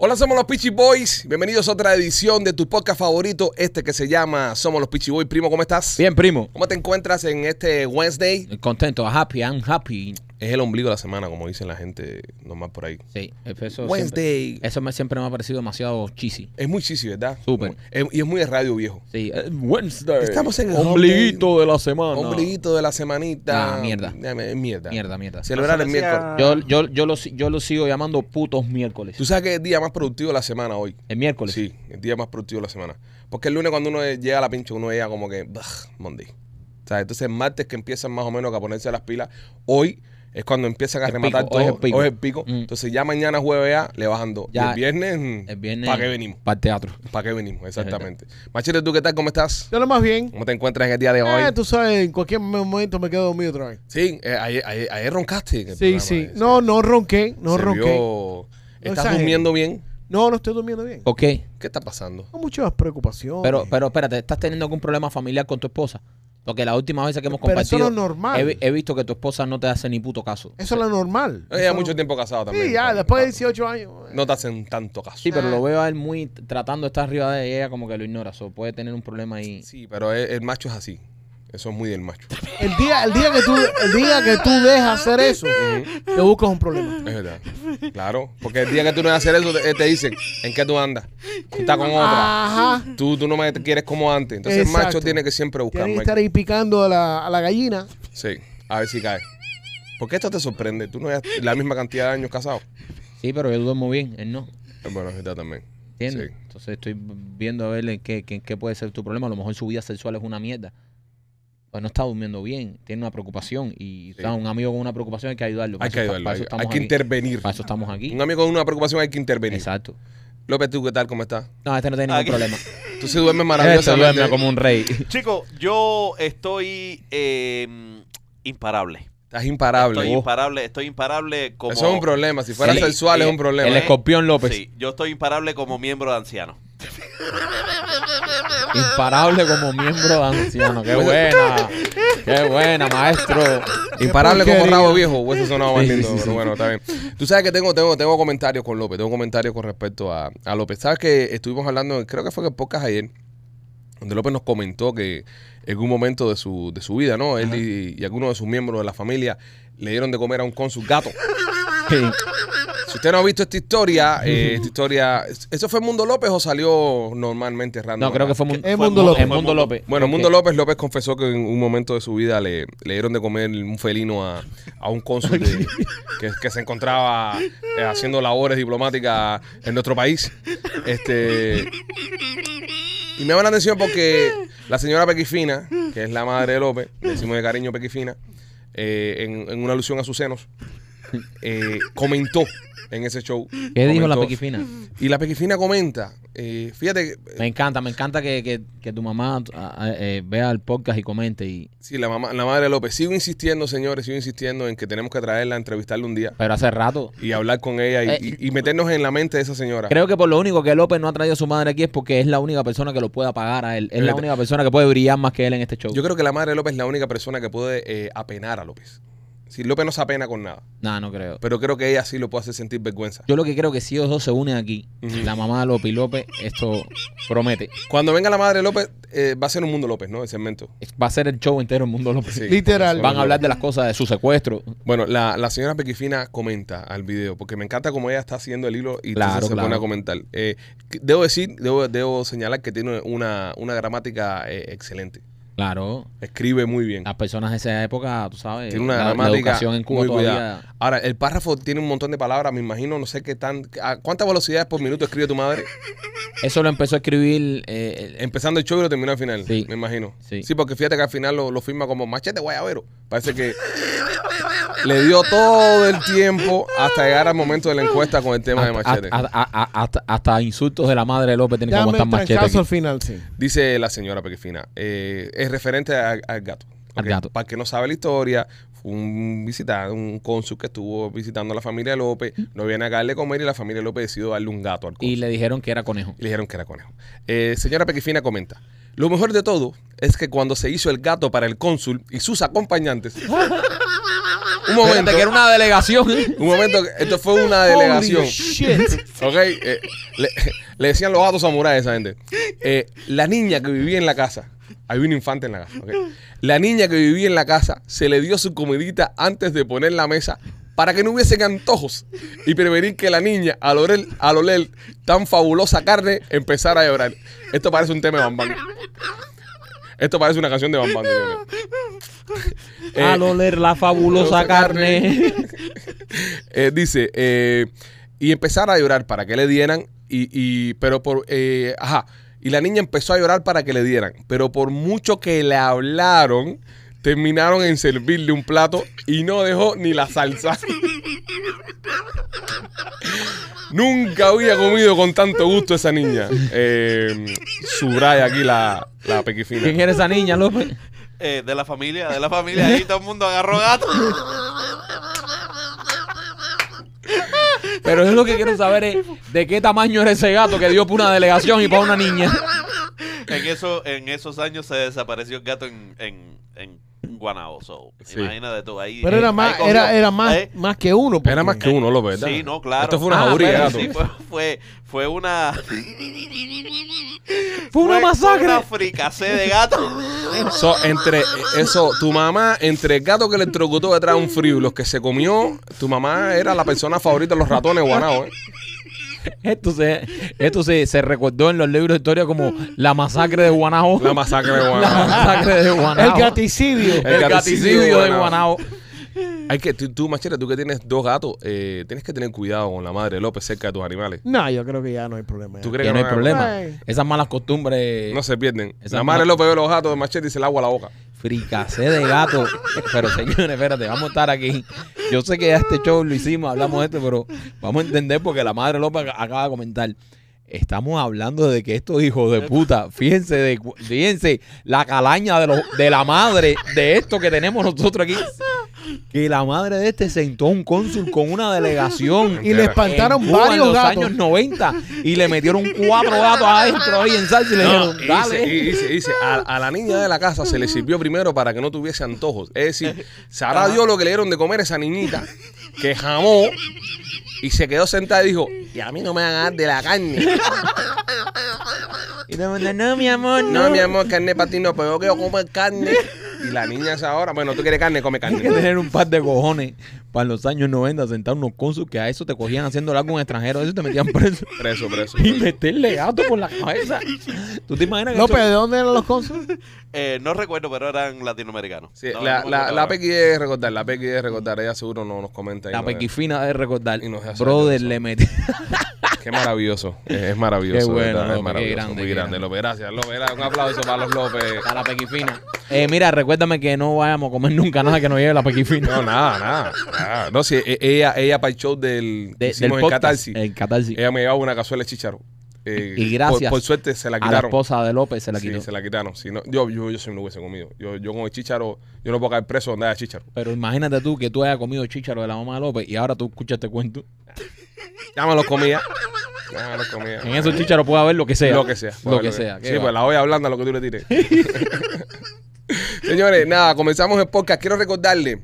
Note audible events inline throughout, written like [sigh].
Hola, somos los Peachy Boys. Bienvenidos a otra edición de tu podcast favorito, este que se llama Somos los Peachy Boys. Primo, ¿cómo estás? Bien, primo. ¿Cómo te encuentras en este Wednesday? Contento, happy, I'm happy. Es el ombligo de la semana, como dicen la gente normal por ahí. Sí, eso Wednesday. Siempre, eso me, siempre me ha parecido demasiado cheesy. Es muy cheesy, ¿verdad? Súper. Es- y es muy de radio viejo. Sí, eh, Wednesday. Estamos en el ombliguito de la semana. Ombliguito de la semanita. Ah, mierda. Dame, Mierda. Mierda, mierda. Celebrar el decía- miércoles. Yo, yo, yo, lo, si- yo lo sigo llamando putos miércoles. Tú sabes que es el día más productivo de la semana hoy. El miércoles. Sí, el día más productivo de la semana. Porque el lunes cuando uno llega a la pincha, uno llega como que, "Bah, Monday. O sea, entonces el martes que empiezan más o menos a ponerse las pilas, hoy es cuando empiezan a El rematar pico, todo. hoy es el pico. Hoy es el pico. Mm. Entonces ya mañana jueves ya le bajan dos. Ya, y el viernes, mm, El viernes. ¿para qué venimos? Para el teatro. ¿Para qué venimos? Exactamente. Machete, ¿tú qué tal? ¿Cómo estás? Yo lo más bien. ¿Cómo te encuentras en el día de hoy? Eh, tú sabes, en cualquier momento me quedo dormido otra vez. Sí, eh, ayer, ayer- ayer roncaste. en el Sí, programa, sí. eh, No, no ronqué, no Se ronqué. vio- ¿Estás durmiendo bien? No, no estoy durmiendo bien. ¿Por qué? ¿Qué está pasando? Tengo muchas preocupaciones. Pero, pero espérate, ¿estás teniendo algún problema familiar con tu esposa? Porque la última vez que hemos Pero eso compartido. no es normal. He, vi- he visto que tu esposa no te hace ni puto caso. Eso es lo normal. Ella Eso mucho tiempo casado también. Sí, ya, después de pa- 18 años. No te hacen tanto caso. Sí, pero lo veo a él muy tratando de estar arriba de ella, como que lo ignora. So, puede tener un problema ahí. Sí, pero el, el macho es así. Eso es muy del macho. El día, el día que tú, el día que tú dejas hacer eso, te buscas un problema. Es verdad. Claro. Porque el día que tú no a hacer eso, te, te dicen, ¿en qué tú andas? Tú estás con otra. Ajá. Tú, tú no me quieres como antes. Entonces el macho tiene que siempre buscar. Que Michael. estar ahí picando a la, a la gallina. Sí, a ver si cae. ¿Por qué esto te sorprende? ¿Tú no has la misma cantidad de años casado? Sí, pero yo duermo bien, él no. Eh, Bueno, es verdad también. ¿Entiendes? Sí. Entonces estoy viendo a ver en qué, qué, qué puede ser tu problema. A lo mejor su vida sexual es una mierda. Pues no está durmiendo bien, tiene una preocupación y un amigo con una preocupación hay que ayudarlo. Hay que ayudarlo. Hay, que aquí. intervenir. Para eso estamos aquí. Un amigo con una preocupación hay que intervenir. Exacto. López, ¿tú qué tal? ¿Cómo estás? No, este no tiene ningún Aquí. problema. Tú sí duermes Este maravillosamente. duerme como un rey. [laughs] Chico, yo estoy eh, imparable. Estás imparable. Estoy Oh. imparable, estoy imparable como. Eso es un problema. Si fuera Sí, sexual es un problema. El ¿eh? escorpión López. Sí, yo estoy imparable como miembro de anciano. [laughs] Imparable como miembro anciano. Qué buena. Qué buena, maestro. Imparable como rabo viejo. Eso sonaba más lindo, pero bueno, está bien. Tú sabes que tengo, tengo, tengo comentarios con López. Tengo comentarios con respecto a, a López. Sabes que estuvimos hablando, creo que fue en el podcast ayer, donde López nos comentó que en algún momento de su, de su vida, ¿no? Él y, y algunos de sus miembros de la familia le dieron de comer a un cónsul gato. Si usted no ha visto esta historia, eh, esta historia, ¿eso fue Mundo López o salió normalmente random? No, creo que fue, Es Mundo López. en Mundo López. Bueno. Mundo López López confesó que en un momento de su vida le, le dieron de comer un felino a, a un cónsul de- [laughs] que, que se encontraba eh, haciendo labores diplomáticas en nuestro país. Este y me llama la atención porque la señora Pequifina, que es la madre de López, le decimos de cariño Pequifina, eh, en, en una alusión a sus senos, eh, comentó en ese show. ¿Qué dijo la pequifina? Y la Pequifina comenta, eh, fíjate, que, Me encanta, me encanta que, que, que tu mamá ah, eh, vea el podcast y comente. Y, Sí, la, mamá, la madre López. Sigo insistiendo, señores, sigo insistiendo en que tenemos que traerla, entrevistarla un día pero hace rato. y hablar con ella y, Eh, y- y meternos en la mente de esa señora. Creo que por lo único que López no ha traído a su madre aquí es porque es la única persona que lo pueda pagar a él. Es la única persona que puede brillar más que él en este show. Yo creo que la madre López es la única persona que puede eh, apenar a López. Si López no se apena con nada, No, no creo. pero creo que ella sí lo puede hacer sentir vergüenza. Yo lo que creo que si ellos dos se unen aquí, la mamá de López y López, esto promete. Cuando venga la madre de López, eh, va a ser un mundo López, ¿no? El segmento. Va a ser el show entero el mundo López. Sí. [laughs] Literal. Van a hablar de las cosas de su secuestro. Bueno, la, la señora Pequifina comenta al video, porque me encanta cómo ella está haciendo el hilo y Claro, entonces se claro. pone a comentar. Eh, debo decir, debo, debo señalar que tiene una, una gramática eh, excelente. Claro. Escribe muy bien. Las personas de esa época, tú sabes, Tiene una la, la gramática educación en Cuba muy todavía. cuidada. Ahora, el párrafo tiene un montón de palabras, me imagino, no sé qué tan... ¿a ¿Cuántas velocidades por minuto escribe tu madre? Eso lo empezó a escribir eh, el- Empezando el show y lo termina al final, Sí. me imagino. Sí. porque fíjate que al final lo, lo firma como machete guayabero. Parece que le dio todo el tiempo hasta llegar al momento de la encuesta con el tema de machete. hasta- hasta- hasta- hasta insultos de la madre de López tienen que aguantar el machete. al final, sí. Dice la señora Pequifina, eh, es referente a- al gato. Al ¿ok? gato. Para el que no sabe la historia, fue un visitante, un cónsul que estuvo visitando a la familia López, no viene a darle comer y la familia López decidió darle un gato al cónsul. Y le dijeron que era conejo. Y le dijeron que era conejo. Eh, señora Pequifina comenta. Lo mejor de todo es que cuando se hizo el gato para el cónsul y sus acompañantes, [laughs] un momento. Espérate, que era una delegación. [laughs] Un momento, que esto fue una delegación. Holy shit. [laughs] ¿Ok? Eh, le, le decían los gatos samuráis a esa gente. Eh, la niña que vivía en la casa, había un infante en la casa. La niña que vivía en la casa se le dio su comidita antes de poner la mesa para que no hubiesen antojos y prevenir que la niña, al oler, al oler tan fabulosa carne, empezara a llorar. Esto parece un tema de Bambán. Esto parece una canción de Bambán. [laughs] Al oler la fabulosa fabulosa carne. [laughs] Eh, dice, eh, y empezar a llorar para que le dieran, y, y- pero por, eh, ajá, y la niña empezó a llorar para que le dieran, pero por mucho que le hablaron, terminaron en servirle un plato y no dejó ni la salsa. [laughs] Nunca había comido con tanto gusto esa niña. Eh, subraya aquí la, la pequifina. ¿Quién era esa niña, López? Eh, de la familia, de la familia. Ahí todo el mundo agarró gato. [laughs] Pero yo lo que quiero saber es de qué tamaño era ese gato que dio para una delegación y para una niña. En, eso, en esos años se desapareció el gato en, en, en Guanao. So, Sí. Imagínate tú ahí. Pero era más, cogió. era, era más, Eh, más que uno. Era más que uno, López, ¿verdad? Sí, no, claro. Esto fue una Ah, jauría. Sí, fue, fue, fue una. [laughs] Fue una masacre. Una fricacé de gato. [laughs] So, entre eso, tu mamá, entre el gato que le electrocutó detrás de un frío y los que se comió, tu mamá era la persona favorita de los ratones guanaos, ¿eh? Esto se, esto se, se recordó en los libros de historia como la masacre de Guanao. La masacre de [laughs] La Guanao. masacre de Guanao. El gaticidio. El El gaticidio gaticidio de. Guanao. Hay que, tú, tú, Machete, tú que tienes dos gatos, eh, tienes que tener cuidado con la madre López cerca de tus animales. No, yo creo que ya no hay problema. ¿Tú ya. crees Que no hay hay- problema. Ay. Esas malas costumbres. No se pierden. La madre ma- López ve los gatos de Machete y se le agua la boca. Fricacé de gato. Pero señores, espérate, vamos a estar aquí. Yo sé que ya este show lo hicimos, hablamos de esto, pero vamos a entender porque la madre López ac- acaba de comentar. Estamos hablando de que estos hijos de puta, fíjense, de, fíjense la calaña de, los, de la madre de esto que tenemos nosotros aquí. Que la madre de este sentó a un cónsul con una delegación. Y le espantaron en Cuba varios en los gatos. años 90 y le metieron cuatro gatos adentro ahí en salsa y le No, dijeron, y dale. dice, y dice, dice, a, a la niña de la casa se le sirvió primero para que no tuviese antojos. Es decir, sabrá Dios lo que le dieron de comer a esa niñita que jamó y se quedó sentada y dijo, y a mí no me van a dar de la carne. Y todo el mundo, no, mi amor, no. No, mi amor, carne para ti no, pero yo quiero comer carne. Y la niña esa ahora, bueno, tú quieres carne, come Hay que carne. tener un par de cojones para los años 90 sentar unos cónsuls que a eso te cogían haciendo algo con extranjero, a eso te metían preso. Preso, preso. Y preso. meterle gato por la cabeza. ¿Tú te imaginas que López, eso- ¿de dónde eran los cónsules? [laughs] Eh, no recuerdo, pero eran latinoamericanos. Sí, No, la, no me la, acuerdo la ahora. Pequi debe recordar, la Pequi debe recordar, ella seguro no nos comenta. y La nos- pequifina de recordar. Y nos hace Brother, eso. le metí. [laughs] Qué maravilloso, es, es maravilloso. Qué bueno, es qué maravilloso, grande, muy qué grande. López, gracias, López. Un aplauso para los López. [laughs] A la pequifina. Eh, mira, recuérdame que no vayamos a comer nunca nada que nos lleve la pequifina. No, nada, nada. nada. No, sí, e- ella, ella para el show del De- del en podcast, Catarsis, En Catarsis. ella me llevaba una cazuela de chícharo. Eh, Y gracias Por, por suerte se la a la quitaron. esposa de López se la Sí, quitó. se la quitaron. Si no, yo, yo, yo sí me lo hubiese comido. Yo, yo con el chícharo, yo no puedo caer preso donde haya chícharo. Pero imagínate tú que tú hayas comido chícharo de la mamá de López y ahora tú escuchas este cuento. Ya me los comía. Ya [laughs] me los comía. En esos chícharos puede haber lo que sea. Lo que sea. Lo que sea. Sí, pues la olla blanda, lo que tú le tires. [laughs] Señores, nada, comenzamos el podcast. Quiero recordarle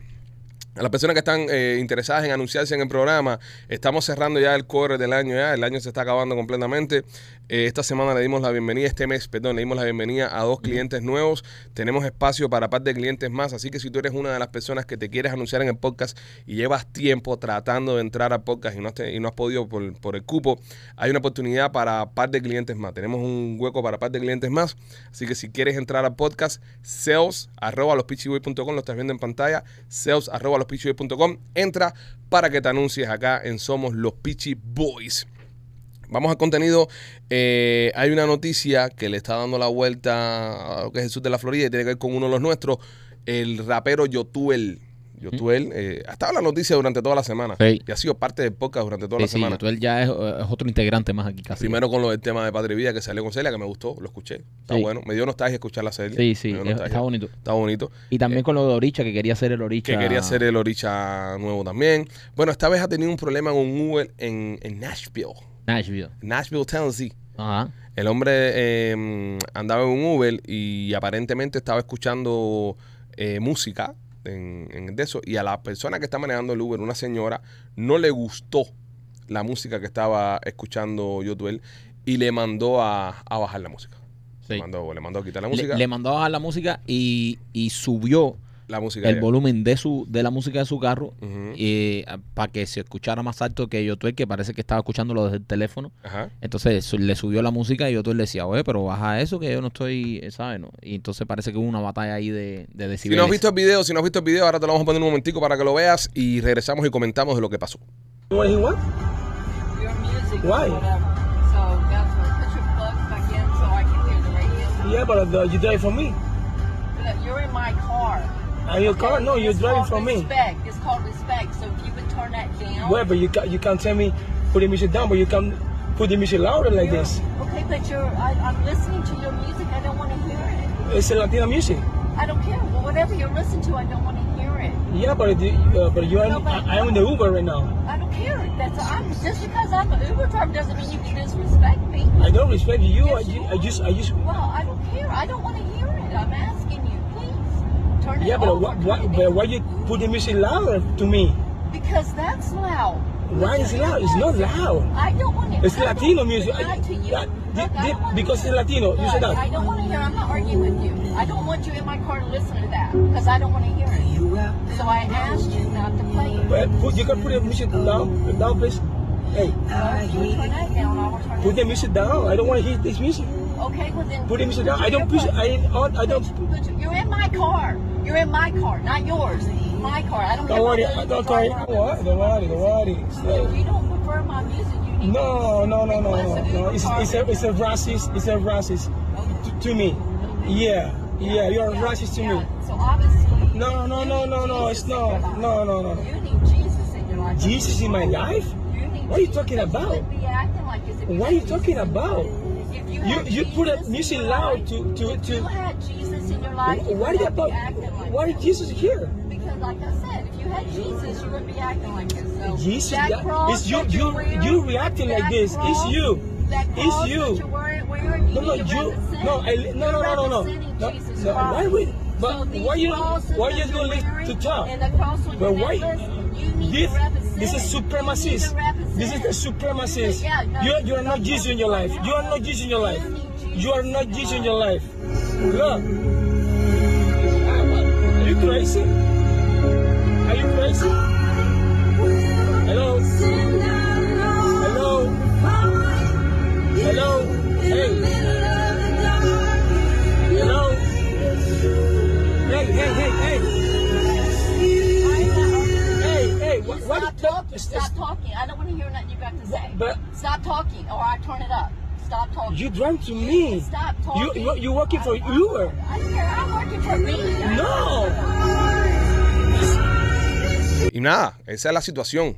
a las personas que están eh, interesadas en anunciarse en el programa, estamos cerrando ya el core del año ya, el año se está acabando completamente. Eh, esta semana le dimos la bienvenida, este mes, perdón, le dimos la bienvenida a dos clientes nuevos. Tenemos espacio para par de clientes más, así que si tú eres una de las personas que te quieres anunciar en el podcast y llevas tiempo tratando de entrar al podcast y no has, y no has podido por, por el cupo, hay una oportunidad para par de clientes más. Tenemos un hueco para par de clientes más, así que si quieres entrar al podcast, sales arroba lospitchyboy.com, lo estás viendo en pantalla, sales arroba lospitchyboy.com, entra para que te anuncies acá en Somos los Pitchy Boys. Vamos al contenido. Eh, hay una noticia que le está dando la vuelta a lo que es el sur de la Florida y tiene que ver con uno de los nuestros, el rapero Yotuel. Yotuel, eh, ha estado en la noticia durante toda la semana Sí. y ha sido parte del podcast durante toda Sí, la sí, semana. él ya es, es otro integrante más aquí casi. Primero con lo del tema de Padre Vida que salió con Celia, que me gustó, lo escuché. Está bueno. Me dio nostalgia escuchar la serie. Sí, sí, es- está bonito. Está bonito. Y también con lo de Oricha, que quería hacer el Oricha. Que quería hacer el Oricha nuevo también. Bueno, esta vez ha tenido un problema con un Uber en, en Nashville. Nashville. Nashville, Tennessee. Ajá. El hombre eh, andaba en un Uber y aparentemente estaba escuchando eh, música en, eso y a la persona que está manejando el Uber, una señora, no le gustó la música que estaba escuchando Yotuel y le mandó a, a bajar la música. Sí. Le, mandó, le mandó a quitar la Le, música. le mandó a bajar la música y, y subió la música. el volumen de su de la música de su carro Ujú. para que se escuchara más alto que Yotuel, que parece que estaba escuchándolo desde el teléfono. Ajá. Entonces su- le subió la música y Yotuel le decía, oye, pero baja eso que yo no estoy, eh, ¿sabes? No? Y entonces parece que hubo una batalla ahí de, de Si no has visto el video, si no has visto el video, ahora te lo vamos a poner un momentico para que lo veas y regresamos y comentamos de lo que pasó. Yeah, but uh, you drive for me. Look, You're in my car. Are you car? No, you're driving for me. Respect. It's called respect. So if you would turn that down. Where, but you can you can't tell me put the music down, but you can put the music louder like you're- this. Okay, but you're. I, I'm listening to your music. I don't want to hear it. It's a Latino music. I don't care. Well, whatever you're listening to, I don't want to hear it. Yeah, but it, uh, but you are No, I, I'm in the Uber right now. I don't care. That's I'm just because I'm an Uber driver doesn't mean you can disrespect me. I don't respect you. I, Yes, ju- you I just I just Well, I don't care. I don't want to hear it. I'm asking turn it yeah, but over. what, what, but why you put the music louder to me? Because that's loud. Why is it loud? It's not loud. I don't want to. It's I Latino music. lie to you. That- Look, thi- I don't because it's Latino. You said that. I don't want to hear. I'm not arguing with you. I don't want you in my car to listen to that because I don't want to hear it. So I asked you not to play it. But put, you can put the music down, down, please. Hey, Well, if you turn that down, I will turn put the music down. I don't want to hear this music. Okay, well then. Put the music down. I don't push. I I don't. Put- put You're in my car. You're in my car, not yours. My car. I don't. Don't worry. Don't worry. Don't worry. Don't worry. Don't worry. If you don't prefer my music, you need No, no, no, no, no, no. It's, it's a it's a racist. It's a racist to, to me. Yeah, yeah. You're a racist to Yeah, me. So obviously. No, no, no, no, no. It's in no, no, no, no. You need Jesus in your life. Jesus in my life? What are you talking about? wouldn't be acting like this if What are you talking about? You, You put a music loud to to to. Jesus in your life, you Why would you be acting like Why is Jesus here? Because, like I said, if you had Jesus, you wouldn't be acting like this. So Jesus, that that- cross it's you- you- you reacting like this. It's cross- you. It's you. Wearing, wearing, No, no, you. No, I. No, no, no, no, no. No, Jesus no. Christ. Why would? But these why you? Why you this to talk? And the cross on But why- you This, this is You supremacist. need to represent. This is the supremacist. Yeah, no, You, you are not Jesus in your life. You are not Jesus in your life. You are not Jesus in your life. Look. Are you crazy? Are you crazy? Hello? Hello? Hello? Hey. Hello? Hey, hey, hey, hey. Hey, hey, what, Stop what? talking. Stop talking. I don't want to hear nothing you got to say. But- Stop talking, or I turn it up. Stop talking. You drive to me. Stop You, talking. you, you working for Uber. I don't care. I'm working for me. No. Y nada, esa es la situación.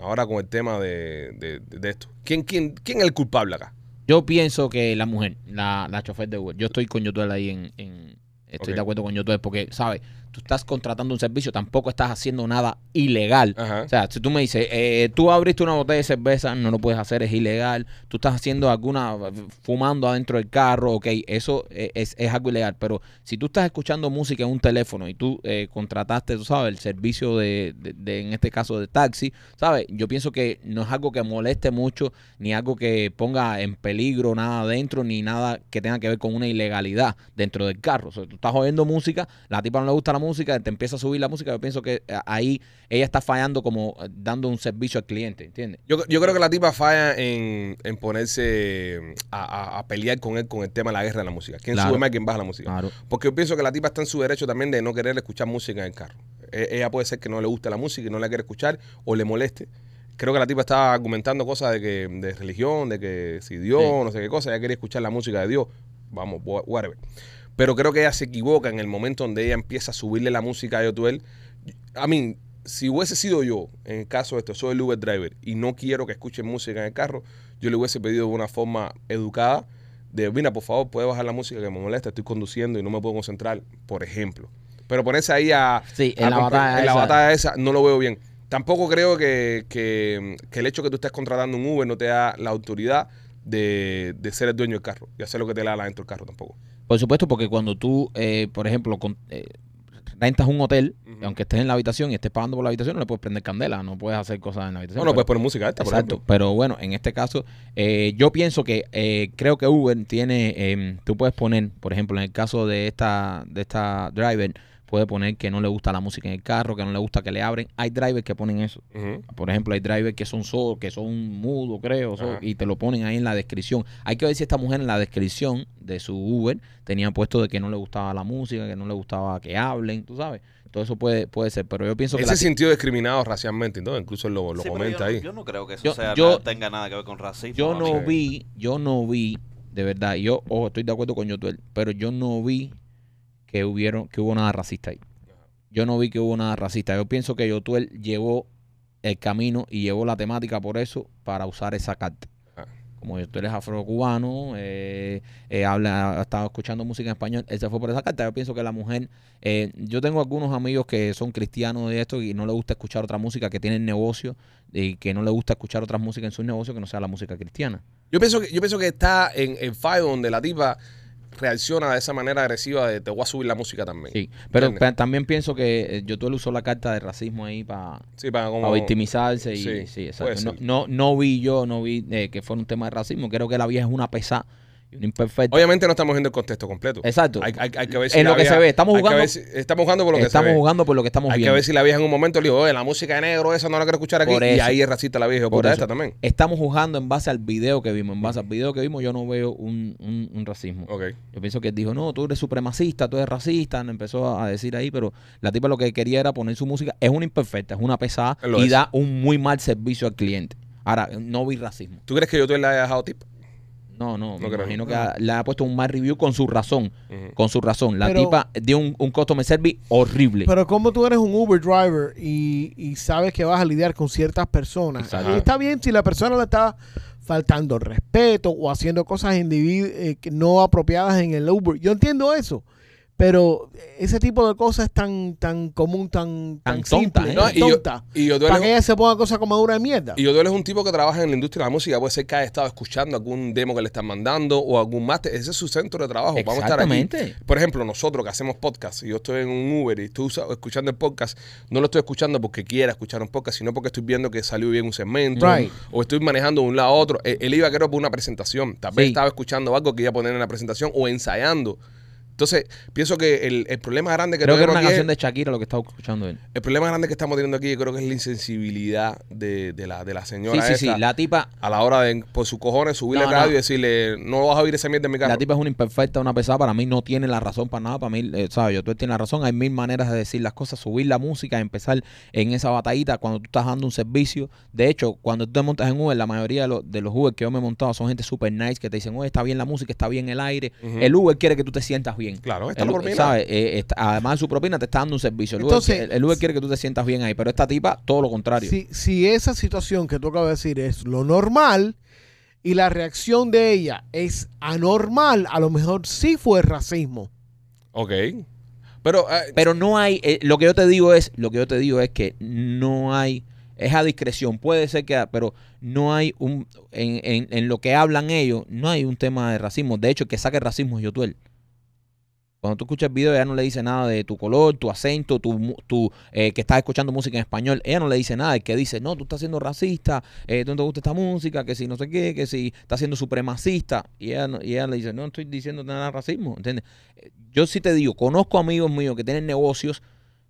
Ahora con el tema de, de- de esto. ¿Quién, quién, ¿Quién es el culpable acá? Yo pienso que la mujer, la, la chofer de Uber, yo estoy con Yotuel ahí en, en- estoy Ok. de acuerdo con Yotuel porque, ¿sabes? Tú estás contratando un servicio, tampoco estás haciendo nada ilegal. Ajá. O sea, si tú me dices, eh, tú abriste una botella de cerveza, no lo puedes hacer, es ilegal. Tú estás haciendo alguna, fumando adentro del carro, ok, eso eh, es, es algo ilegal. Pero si tú estás escuchando música en un teléfono y tú eh, contrataste, tú sabes, el servicio de, de- de, en este caso, de taxi, ¿sabes? Yo pienso que no es algo que moleste mucho, ni algo que ponga en peligro nada adentro, ni nada que tenga que ver con una ilegalidad dentro del carro. O sea, tú estás oyendo música, la tipa no le gusta la música, te empieza a subir la música, yo pienso que eh, ahí ella está fallando como eh, dando un servicio al cliente, ¿entiendes? Yo, yo creo que la tipa falla en, en ponerse a, a- a pelear con él con el tema de la guerra de la música. ¿Quién Claro. sube más, quién baja la música? Claro. Porque yo pienso que la tipa está en su derecho también de no querer escuchar música en el carro. E- ella puede ser que no le guste la música y no la quiere escuchar o le moleste. Creo que la tipa estaba argumentando cosas de que de religión, de que si Dios, Sí. no sé qué cosa, ella quería escuchar la música de Dios. Vamos, wha- whatever. Pero creo que ella se equivoca en el momento donde ella empieza a subirle la música a Yotuel. A mí, si hubiese sido yo, en el caso de esto, soy el Uber driver y no quiero que escuchen música en el carro, yo le hubiese pedido de una forma educada de, mira, por favor, puede bajar la música que me molesta, estoy conduciendo y no me puedo concentrar, por ejemplo. Pero ponerse ahí a... Sí, en la batalla en la esa. batalla esa no lo veo bien. Tampoco creo que, que- que el hecho que tú estés contratando un Uber no te da la autoridad de, de ser el dueño del carro y hacer lo que te da la dentro del carro tampoco. Por supuesto, porque cuando tú, eh, por ejemplo, con- eh, rentas un hotel, aunque estés en la habitación y estés pagando por la habitación, no le puedes prender candela, no puedes hacer cosas en la habitación. No, no puedes poner música esta, por Exacto, ejemplo. pero bueno, en este caso, eh, yo pienso que eh, creo que Uber tiene, eh, tú puedes poner, por ejemplo, en el caso de esta, de esta driver, puede poner que no le gusta la música en el carro, que no le gusta que le abren. Hay drivers que ponen eso. Por ejemplo, hay drivers que son sordos, que son mudos, creo, so- y te lo ponen ahí en la descripción. Hay que ver si esta mujer en la descripción de su Uber tenía puesto de que no le gustaba la música, que no le gustaba que hablen, tú sabes. Todo eso puede, puede ser, pero yo pienso que Él se sintió discriminado racialmente, entonces incluso él lo, lo Sí, comenta yo, no- ahí. yo no creo que eso Yo- sea yo- nada- tenga nada que ver con racismo. Yo no vi, yo no vi, de verdad, yo ojo, estoy de acuerdo con Yotuel, pero yo no vi que hubieron, que hubo nada racista ahí. Yo no vi que hubo nada racista. Yo pienso que Yotuel llevó el camino y llevó la temática por eso para usar esa carta. Ajá. Como Yotuel es afrocubano, eh, eh, habla, estaba escuchando música en español, él se fue por esa carta. Yo pienso que la mujer, eh, yo tengo algunos amigos que son cristianos de esto y no les gusta escuchar otra música, que tienen negocio y que no les gusta escuchar otras músicas en sus negocios que no sea la música cristiana. Yo pienso que, yo pienso que está en fallo donde la tipa reacciona de esa manera agresiva de te voy a subir la música también. Sí, pero también pienso que eh, Yotuel usó la carta de racismo ahí para Sí, para como... victimizarse y Sí, sí, exacto. No, no, no vi yo, no vi eh, que fuera un tema de racismo. Creo que la vieja es una pesada imperfecta. Obviamente no estamos viendo el contexto completo. Exacto. Hay, hay- hay que ver si En la lo que vieja- se ve, estamos hay que jugando- ver si- estamos jugando por lo que Estamos se ve. jugando por lo que estamos Hay que viendo. ver si la vieja en un momento le dijo, oye, la música de negro, esa no la quiero escuchar aquí. Por Y ahí es racista la vieja, Por eso. esta también. Estamos jugando en base al video que vimos. En base al video que vimos, yo no veo un, un- un racismo. Ok. Yo pienso que él dijo, no, tú eres supremacista, tú eres racista, empezó a decir ahí, pero la tipa lo que quería era poner su música. Es una imperfecta, es una pesada Lo y es. da un muy mal servicio al cliente. Ahora, no vi racismo. ¿Tú crees que yo te le haya dejado tip? No, no, me No creo. imagino que ha- le ha puesto un mal review con su razón. Con su razón. La Pero- tipa dio un, un customer service horrible. Pero como tú eres un Uber driver y, y sabes que vas a lidiar con ciertas personas, Exacto. y está bien si la persona le está faltando respeto o haciendo cosas eh, que no apropiadas en el Uber. Yo entiendo eso, pero ese tipo de cosas es tan, tan común, tan, Tan tan, tonta, simple, ¿eh? No, y yo, tonta. y yo tú para que ella se ponga cosas como dura de mierda. Y Yotuel es un tipo que trabaja en la industria de la música. Puede ser que haya estado escuchando algún demo que le están mandando o algún máster. Ese es su centro de trabajo. Vamos a estar aquí. Exactamente. Por ejemplo, nosotros que hacemos podcast y yo estoy en un Uber y estoy escuchando el podcast, no lo estoy escuchando porque quiera escuchar un podcast, sino porque estoy viendo que salió bien un segmento Right. o estoy manejando de un lado a otro. Él, él iba, creo, por una presentación. Tal vez Sí. estaba escuchando algo que iba a poner en la presentación o ensayando. Entonces, pienso que el, el problema grande que Creo que era tenemos una es- canción de Shakira lo que estaba escuchando él. el problema grande que estamos teniendo aquí, yo creo que es la insensibilidad de, de la, de la Sí, señora sí, sí. esa La tipa, a la hora de, por sus cojones, subirle No, radio no. y decirle, no vas a oír esa mierda en mi carro. la tipa es una imperfecta, una pesada. Para mí no tiene la razón para nada. Para mí, eh, ¿sabes? Yo tú tienes la razón. Hay mil maneras de decir las cosas. Subir la música, empezar en esa batallita cuando tú estás dando un servicio. De hecho, cuando tú te montas en Uber, la mayoría de los, de los Uber que yo me he montado son gente super nice que te dicen, oye, está bien la música, está bien el aire. El Uber quiere que tú te sientas bien. Claro, está El- por. ¿sabes? Eh, está- además de su propina te está dando un servicio. El, Entonces- Uber, el Uber quiere que tú te sientas bien ahí, pero esta tipa todo lo contrario. Si, si esa situación que tú acabas de decir es lo normal y la reacción de ella es anormal, a lo mejor sí fue racismo. Ok. Pero, eh, Pero no hay, eh, lo que yo te digo es, lo que yo te digo es que no hay, es a discreción, puede ser que, pero no hay un, en, en, en lo que hablan ellos, no hay un tema de racismo. De hecho, el que saque racismo es Yotuel. Cuando tú escuchas el video, ella no le dice nada de tu color, tu acento, tu, tu eh, que estás escuchando música en español. Ella no le dice nada. El que dice, no, tú estás siendo racista, eh, tú no te gusta esta música, que si no sé qué, que si estás siendo supremacista. Y ella, y ella le dice, no estoy diciendo nada de racismo. ¿Entiendes? Eh, Yo sí te digo, conozco amigos míos que tienen negocios,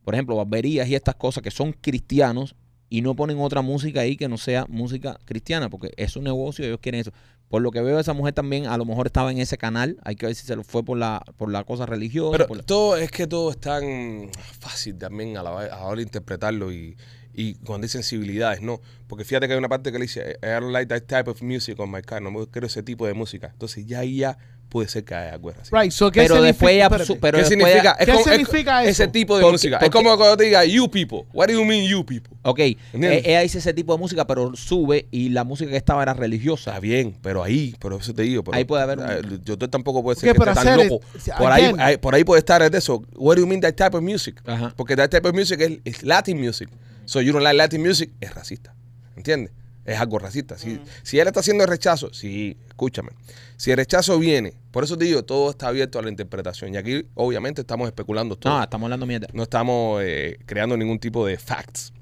por ejemplo, barberías y estas cosas que son cristianos y no ponen otra música ahí que no sea música cristiana, porque es un negocio ellos quieren eso. Por lo que veo, esa mujer también a lo mejor estaba en ese canal. Hay que ver si se lo fue por la, por la cosa religiosa. pero por la- todo es que todo es tan fácil también a la, a la hora de interpretarlo y, y cuando hay sensibilidades, ¿no? Porque fíjate que hay una parte que le dice, I don't like that type of music on my car, no me quiero ese tipo de música. Entonces ya ahí ya puede ser que haya algo así. Right, so, ¿qué pero después ella, su- pero ¿Qué después significa? Es ¿Qué como- es- significa eso? Ese tipo de Porque- música. porque- es como cuando te diga you people. What do you mean you people? ok, eh, ella dice ese tipo de música, pero sube y la música que estaba era religiosa. Está bien, pero ahí, pero eso te digo. Pero, Ahí puede haber un- eh, Yo tampoco puede ser Ok, que esté tan hacer loco. it- Por ahí, ahí- por ahí puede estar eso. What do you mean that type of music? Ajá. Porque that type of music es, es Latin music. So you don't like Latin music, es racista. ¿Entiendes? Es algo racista. Si, si él está haciendo el rechazo, sí, escúchame. Si el rechazo viene, por eso te digo, todo está abierto a la interpretación. Y aquí, obviamente, estamos especulando todo. No, estamos hablando mierda. No estamos eh, creando ningún tipo de facts.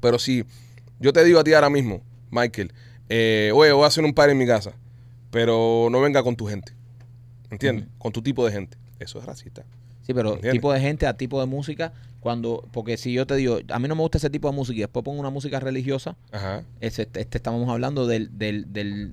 Pero si yo te digo a ti ahora mismo, Michael, eh, oye, voy a hacer un par en mi casa, pero no venga con tu gente. ¿Entiendes? Con tu tipo de gente. Eso es racista. Sí, pero ¿Entiendes? tipo de gente a tipo de música, cuando, porque si yo te digo, a mí no me gusta ese tipo de música y después pongo una música religiosa, Ajá. ese, este estamos hablando del, del, del,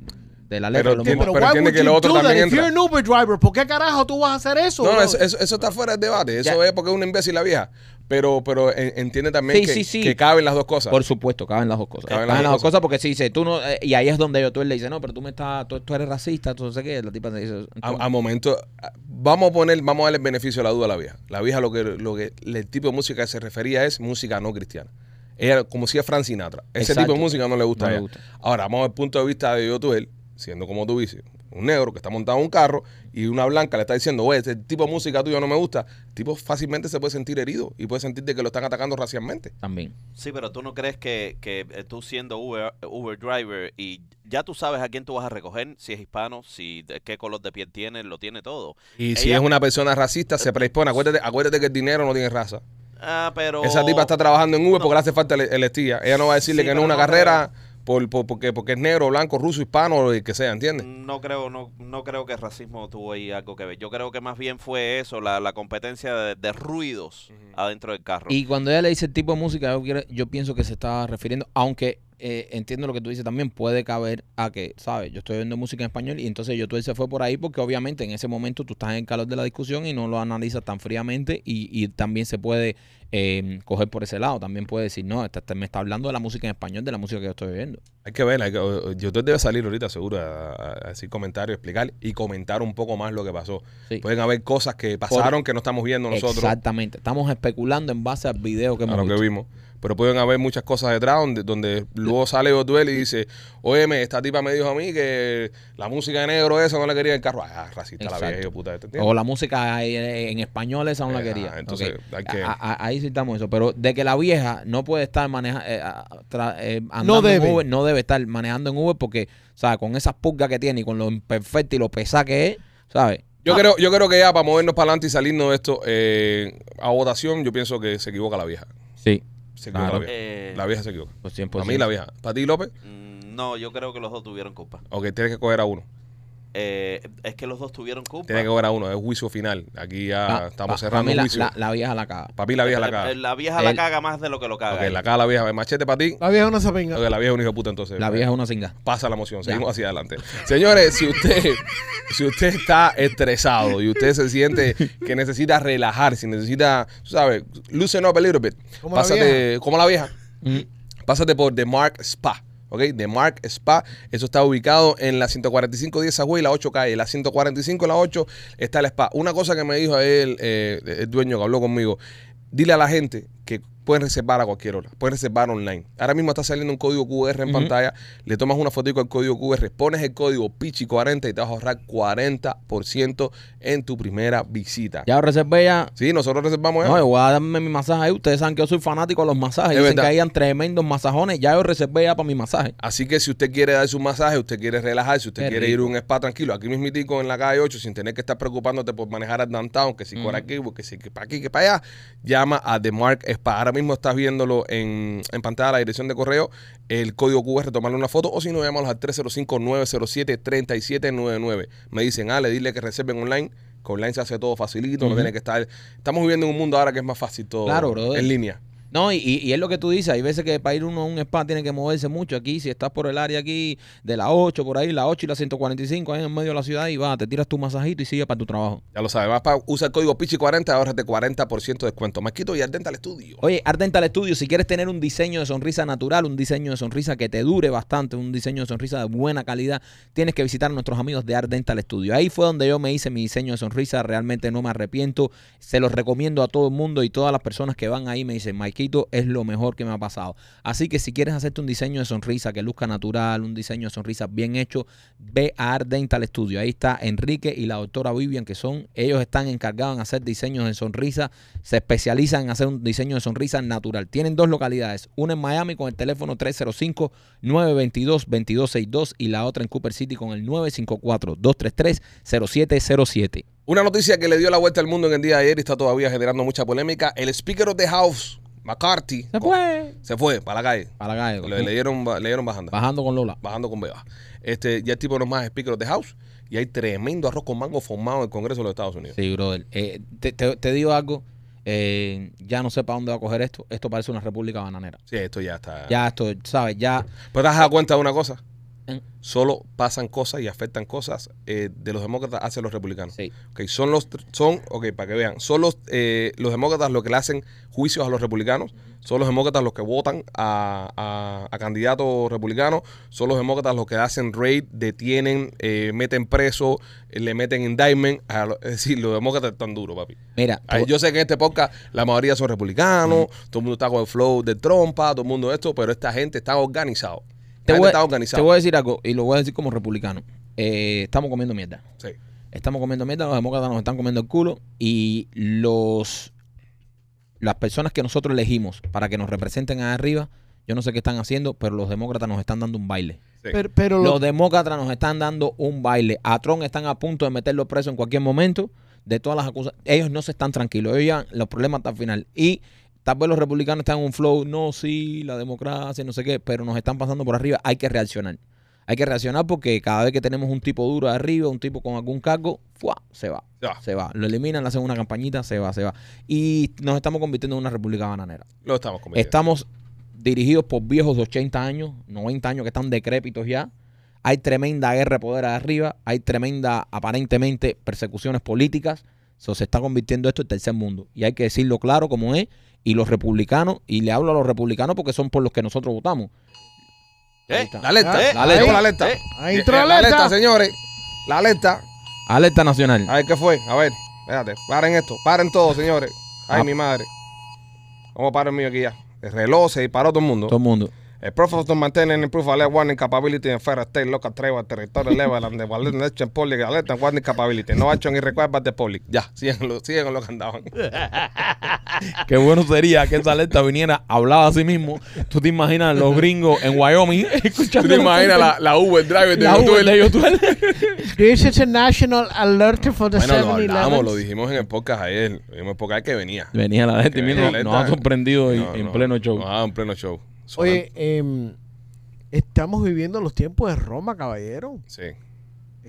de la Pero letra. lo tiene- mismo. Pero, pero entiende que lo otro también you're an Uber driver? ¿Por qué carajo tú vas a hacer eso? No, no, eso, eso- eso está fuera del debate. Eso Ya. es porque es una imbécil la vieja. Pero, pero en- entiende también Sí, que, sí, sí. que caben las dos cosas. Por supuesto, caben las dos cosas. Caben Caben, las dos dos cosas porque si dice, tú no, eh, y ahí es donde yo, tú él le dice, no, pero tú me estás, tú, tú eres racista, tú no sé qué, la tipa te dice, a, a momento, a- vamos a poner, vamos a darle el beneficio de la duda a la vieja. La vieja lo que, lo que, el tipo de música que se refería es música no cristiana. Ella, como si es Frank Sinatra. Ese Exacto. tipo de música no le gusta No a ella. gusta. Ahora, vamos al punto de vista de Yotuel, siendo como tú dices, un negro que está montado en un carro y una blanca le está diciendo, oye, este tipo de música tuya no me gusta. El tipo fácilmente se puede sentir herido y puede sentir de que lo están atacando racialmente. también. Sí, pero tú no crees que, que eh, tú siendo Uber, Uber driver y ya tú sabes a quién tú vas a recoger, si es hispano, si de qué color de piel tiene, lo tiene todo. Y si es una persona racista, se predispone. Acuérdate, acuérdate que el dinero no tiene raza. Ah, pero... Esa tipa está trabajando en Uber No. porque le hace falta el, el estía. Ella no va a decirle Sí, que no es una no carrera por, por- porque, porque es negro, blanco, ruso, hispano o el que sea, ¿entiendes? No creo, no, no creo que el racismo tuvo ahí algo que ver. Yo creo que más bien fue eso, la, la competencia de, de ruidos adentro del carro. Y cuando ella le dice el tipo de música, yo, yo pienso que se está refiriendo, aunque eh, entiendo lo que tú dices también, puede caber a que, ¿sabes? Yo estoy oyendo música en español y entonces yo tú se fue por ahí porque obviamente en ese momento tú estás en el calor de la discusión y no lo analizas tan fríamente y, y también se puede eh, coger por ese lado. También puede decir, no, esta- esta- me está hablando de la música en español, de la música que yo estoy oyendo. Hay que ver, hay que, YouTube debe salir ahorita seguro a, a- a decir comentarios, explicar y comentar un poco más lo que pasó. Sí. Pueden haber cosas que pasaron que no estamos viendo nosotros Exactamente. Estamos especulando en base al video que a lo que vimos. Pero pueden haber muchas cosas detrás donde, donde luego sale Otuel y dice, óyeme, esta tipa me dijo a mí que la música de negro esa no la quería en el carro. Ah, racista la vieja, yo puta. O la música eh, en español esa no la Eh, quería. entonces, hay que- A- a- ahí sí estamos eso. Pero de que la vieja no puede estar manejando, No debe. Uber, no debe estar manejando en Uber porque, ¿sabes? Con esas pulgas que tiene y con lo imperfecto y lo pesada que es, ¿sabes? Yo creo, yo creo que ya para movernos para adelante y salirnos de esto eh, a votación, yo pienso que se equivoca la vieja. Sí. Se equivoca Claro. la vieja. Eh, La vieja se equivoca. Pues 100%. Para mí la vieja. Para ti, López, mm, no, yo creo que los dos tuvieron culpa. ok, tienes que coger a uno. Eh, es que los dos tuvieron culpa. Tienes que a uno. Es juicio final. Aquí ya Ah, estamos pa- cerrando la, juicio. la- la vieja la caga. Mí la vieja la Eh, caga. eh, La vieja la El- caga más de lo que lo caga. Ok, la caga la vieja. Machete para ti. La vieja no se venga. Ok, la vieja es un hijo de puta entonces. La vieja es una singa. Pasa la moción, Ya. seguimos hacia adelante. Señores, si usted, [laughs] si usted está estresado y usted se siente que necesita relajarse, necesita, tú sabes, loosen up a little bit. Como la Pásate, como la vieja. Mm. Pásate por The Mark Spa. ¿Ok? The Mark Spa. Eso está ubicado en la 145 10 Sagüey, la 8 calle. La 145 la 8 está el spa. Una cosa que me dijo él, eh, el dueño que habló conmigo. Dile a la gente pueden reservar a cualquier hora. Pueden reservar online. Ahora mismo está saliendo un código QR en pantalla. Le tomas una fotico al código QR, pones el código PICHI40 y te vas a ahorrar 40% en tu primera visita. Ya reservé ya. Sí, nosotros reservamos ya. No, yo voy a darme mi masaje ahí. Ustedes saben que yo soy fanático de los masajes. Es Dicen verdad. que hayan tremendos masajones. Ya yo reservé ya para mi masaje. Así que si usted quiere dar su masaje, usted quiere relajarse, usted Qué quiere ir a un spa tranquilo, aquí mismitico en la calle 8, sin tener que estar preocupándote por manejar al downtown, que si por Ujú. aquí, que si que para aquí, que para allá, llama a The Mark Spa. Ahora mismo estás viéndolo en, en pantalla la dirección de correo, el código QR, tomarle una foto, o si no, llámalos al 305-907-3799. Me dicen, ah, le dile que reserven online, que online se hace todo facilito, no tiene que estar... Estamos viviendo en un mundo ahora que es más fácil todo Claro, en línea. No, y, y- es lo que tú dices, hay veces que para ir uno a un spa tiene que moverse mucho aquí, si estás por el área aquí de la 8, por ahí, la 8 y la 145, ahí en medio de la ciudad y va, te tiras tu masajito y sigue para tu trabajo. Ya lo sabes, vas para, usa el código PICHI40, ahorrate 40% de descuento. Marquito y al Dental Studio. Oye, Art Dental Studio, si quieres tener un diseño de sonrisa natural, un diseño de sonrisa que te dure bastante, un diseño de sonrisa de buena calidad, tienes que visitar a nuestros amigos de Art Dental Studio. Ahí fue donde yo me hice mi diseño de sonrisa, realmente no me arrepiento, se los recomiendo a todo el mundo y todas las personas que van ahí me dicen, Mike, es lo mejor que me ha pasado. Así que si quieres hacerte un diseño de sonrisa que luzca natural, un diseño de sonrisa bien hecho, ve a Art Dental Studio. Ahí está Enrique y la doctora Vivian, que son, ellos están encargados en hacer diseños de sonrisa, se especializan en hacer un diseño de sonrisa natural. Tienen dos localidades, una en Miami con el teléfono 305-922-2262 y la otra en Cooper City con el 954-233-0707. Una noticia que le dio la vuelta al mundo en el día de ayer y está todavía generando mucha polémica. El Speaker of the House, McCarthy, Se fue. se fue para la calle. Para la calle. Le, le dieron, le dieron bajando. Bajando con Lola. Bajando con Beba. Este, ya el tipo no es más Speaker of the House y hay tremendo arroz con mango formado en el Congreso de los Estados Unidos. Sí, brother. Eh, te, te- te digo algo. eh, ya no sé para dónde va a coger esto. Esto parece una república bananera. Sí, esto ya está. Ya esto, ¿sabes? Ya. Pero te has dado cuenta de una cosa. Solo pasan cosas y afectan cosas eh, de los demócratas hacia los republicanos. Sí. Ok, son los, son, ok, para que vean, son los, eh, los demócratas los que le hacen juicios a los republicanos, son los demócratas los que votan a, a- a candidatos republicanos, son los demócratas los que hacen raid, detienen, eh, meten preso, eh, le meten indictment, a es decir, los demócratas están duros, papi. Mira, Ay, yo sé que en este podcast la mayoría son republicanos, todo el mundo está con el flow de trompa, todo el mundo esto, pero esta gente está organizado. Te voy, te a decir algo y lo voy a decir como republicano. Eh, estamos comiendo mierda. Sí. Estamos comiendo mierda, los demócratas nos están comiendo el culo y los las personas que nosotros elegimos para que nos representen ahí arriba, yo no sé qué están haciendo, pero los demócratas nos están dando un baile. Sí. Pero, pero lo- Los demócratas nos están dando un baile. A Trump están a punto de meterlo preso en cualquier momento de todas las acusaciones. Ellos no se están tranquilos. Ellos ya los problemas hasta el final. Y tal vez los republicanos están en un flow. No, sí, la democracia, no sé qué. Pero nos están pasando por arriba. Hay que reaccionar. Hay que reaccionar porque cada vez que tenemos un tipo duro de arriba, un tipo con algún cargo, ¡fua! se va. Se va. Se va. Lo eliminan, le hacen una campañita, se va, se va. Y nos estamos convirtiendo en una república bananera. Lo estamos convirtiendo. Estamos dirigidos por viejos de 80 años, 90 años que están decrépitos ya. Hay tremenda guerra de poder arriba, hay tremenda, aparentemente, persecuciones políticas. So, se está convirtiendo esto en tercer mundo. Y hay que decirlo claro como es. Y los republicanos, y le hablo a los republicanos porque son por los que nosotros votamos. ¿Eh? La alerta, ¿Eh? la alerta, ¿Eh? la alerta. ¿Eh? Ahí Eh, entró la alerta. alerta, señores. La alerta. Alerta nacional. A ver qué fue. A ver, espérate. Paren esto. Paren todo, señores. Ay, Ah. mi madre. Vamos a parar el mío aquí ya. El reloj se disparó todo el mundo. Todo el mundo. El prophet of maintaining and proof alert warning capability in federal state local travel territory level and the valid action public alert and warning capability. No action is required by the public. Ya, sigan lo, sigan con lo que andaban. [laughs] Qué bueno sería que esa alerta viniera, hablaba a sí mismo. Tú te imaginas los gringos en Wyoming [laughs] ¿Tú escuchando te imaginas la, la Uber driver de la? Uber de YouTube. [laughs] This is a national alert for the Bueno, lo 7-Eleven. hablamos, lo dijimos en el podcast ayer. Lo dijimos en el podcast que venía. Venía la gente Que y nos ha sorprendido en, No, en no, pleno show. Ah, en pleno show. Oye, em, estamos viviendo los tiempos de Roma, caballero. Sí.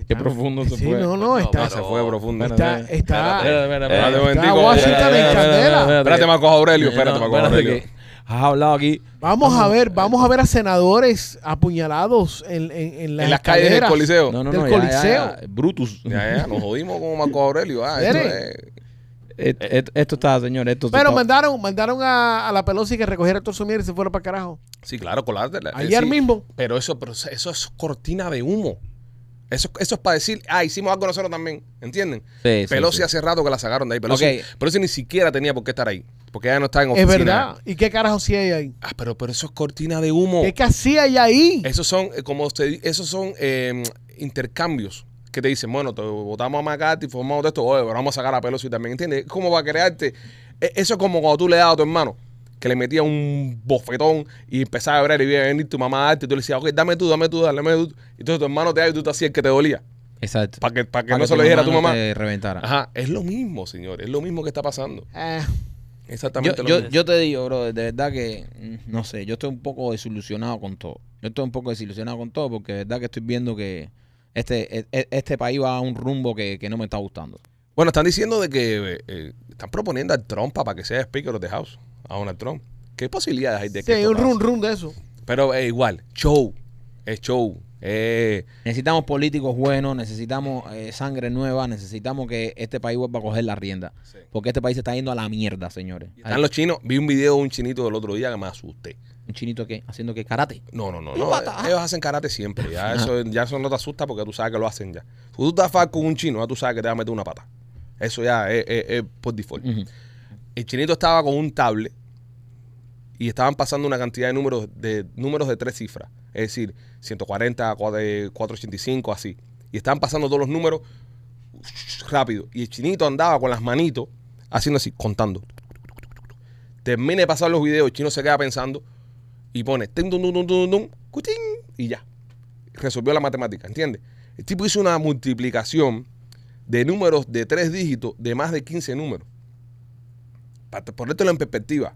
Qué profundo se sí, fue. no, no, No, está, se fue profundo. está, Espérate, está, Espérate, espérate, espérate. Espérate un está. Washington en Espérate, candela. Espérate, Marcos Aurelio. Espérate, Marcos Aurelio. que has hablado aquí. Vamos a ver, vamos a ver a senadores apuñalados en, en, en las, En las calles del. Coliseo. No, no, Del no, ya, Coliseo. ya, Brutus. Ya, ya, nos jodimos con Marco Aurelio. Ah, esto es- Et- et- Esto está, señor, esto Pero está- mandaron, mandaron a, a la Pelosi que recogiera todo su mierda y se fuera para carajo. Sí, claro, colarte. Ayer mismo. Pero eso, pero eso- es cortina de humo. Eso, eso es para decir, ah, hicimos algo nosotros también. ¿Entienden? Sí, Pelosi sí. hace rato que la sacaron de ahí. Pelosi, Ok. Pelosi ni siquiera tenía por qué estar ahí. Porque ella no está en Es oficina. verdad. ¿Y qué carajo sí hay ahí? Ah, pero, pero eso es cortina de humo. ¿Qué que hacía ella ahí? Esos son, eh, como usted, esos son eh, intercambios que te dicen, bueno, te votamos a McCarthy, formamos de esto, oye, pero vamos a sacar a Pelosi también, ¿entiendes? ¿Cómo va a crearte? E- Eso es como cuando tú le das a tu hermano, que le metía un bofetón y empezaba a hablar y iba a venir tu mamá a darte y tú le decías, ok, dame tú, dame tú, dame tú. Y entonces tu hermano te da y tú te hacías el que te dolía, Exacto. para que, para que Para no que se lo dijera a tu no mamá. te reventara. Ajá, es lo mismo, señor, es lo mismo que está pasando. Eh, Yo, Exactamente lo yo, mismo. yo te digo, bro, de verdad que, no sé, yo estoy un poco desilusionado con todo. Yo estoy un poco desilusionado con todo porque de verdad que estoy viendo que este, e- e- este país va a un rumbo que, que no me está gustando. Bueno, están diciendo de que eh, eh, están proponiendo al Trump para que sea Speaker of the House, a Donald Trump. ¿Qué posibilidades hay de sí, que hay esto un pase? run run de eso. Pero es igual, show, es show. Eh, Necesitamos políticos buenos, necesitamos eh, sangre nueva, necesitamos que este país vuelva a coger la rienda. Porque este país se está yendo a la mierda, señores. están los chinos. Vi un video de un chinito del otro día que me asusté. Un chinito que haciendo que karate. No, no, no, no. Ellos hacen karate siempre. Ya eso, ya eso no te asusta porque tú sabes que lo hacen ya. Si tú vas con un chino, ya tú sabes que te va a meter una pata. Eso ya es, es- es por default. El chinito estaba con un tablet y estaban pasando una cantidad de números de números de tres cifras, es decir, 140, 485, así. Y estaban pasando todos los números rápido. Y el chinito andaba con las manitos haciendo así, contando. Termina de pasar los videos, el chino se queda pensando y pone tum, tum, tum, tum, y ya. Resolvió la matemática, ¿entiendes? El tipo hizo una multiplicación de números de tres dígitos de más de 15 números. Para ponértelo en perspectiva.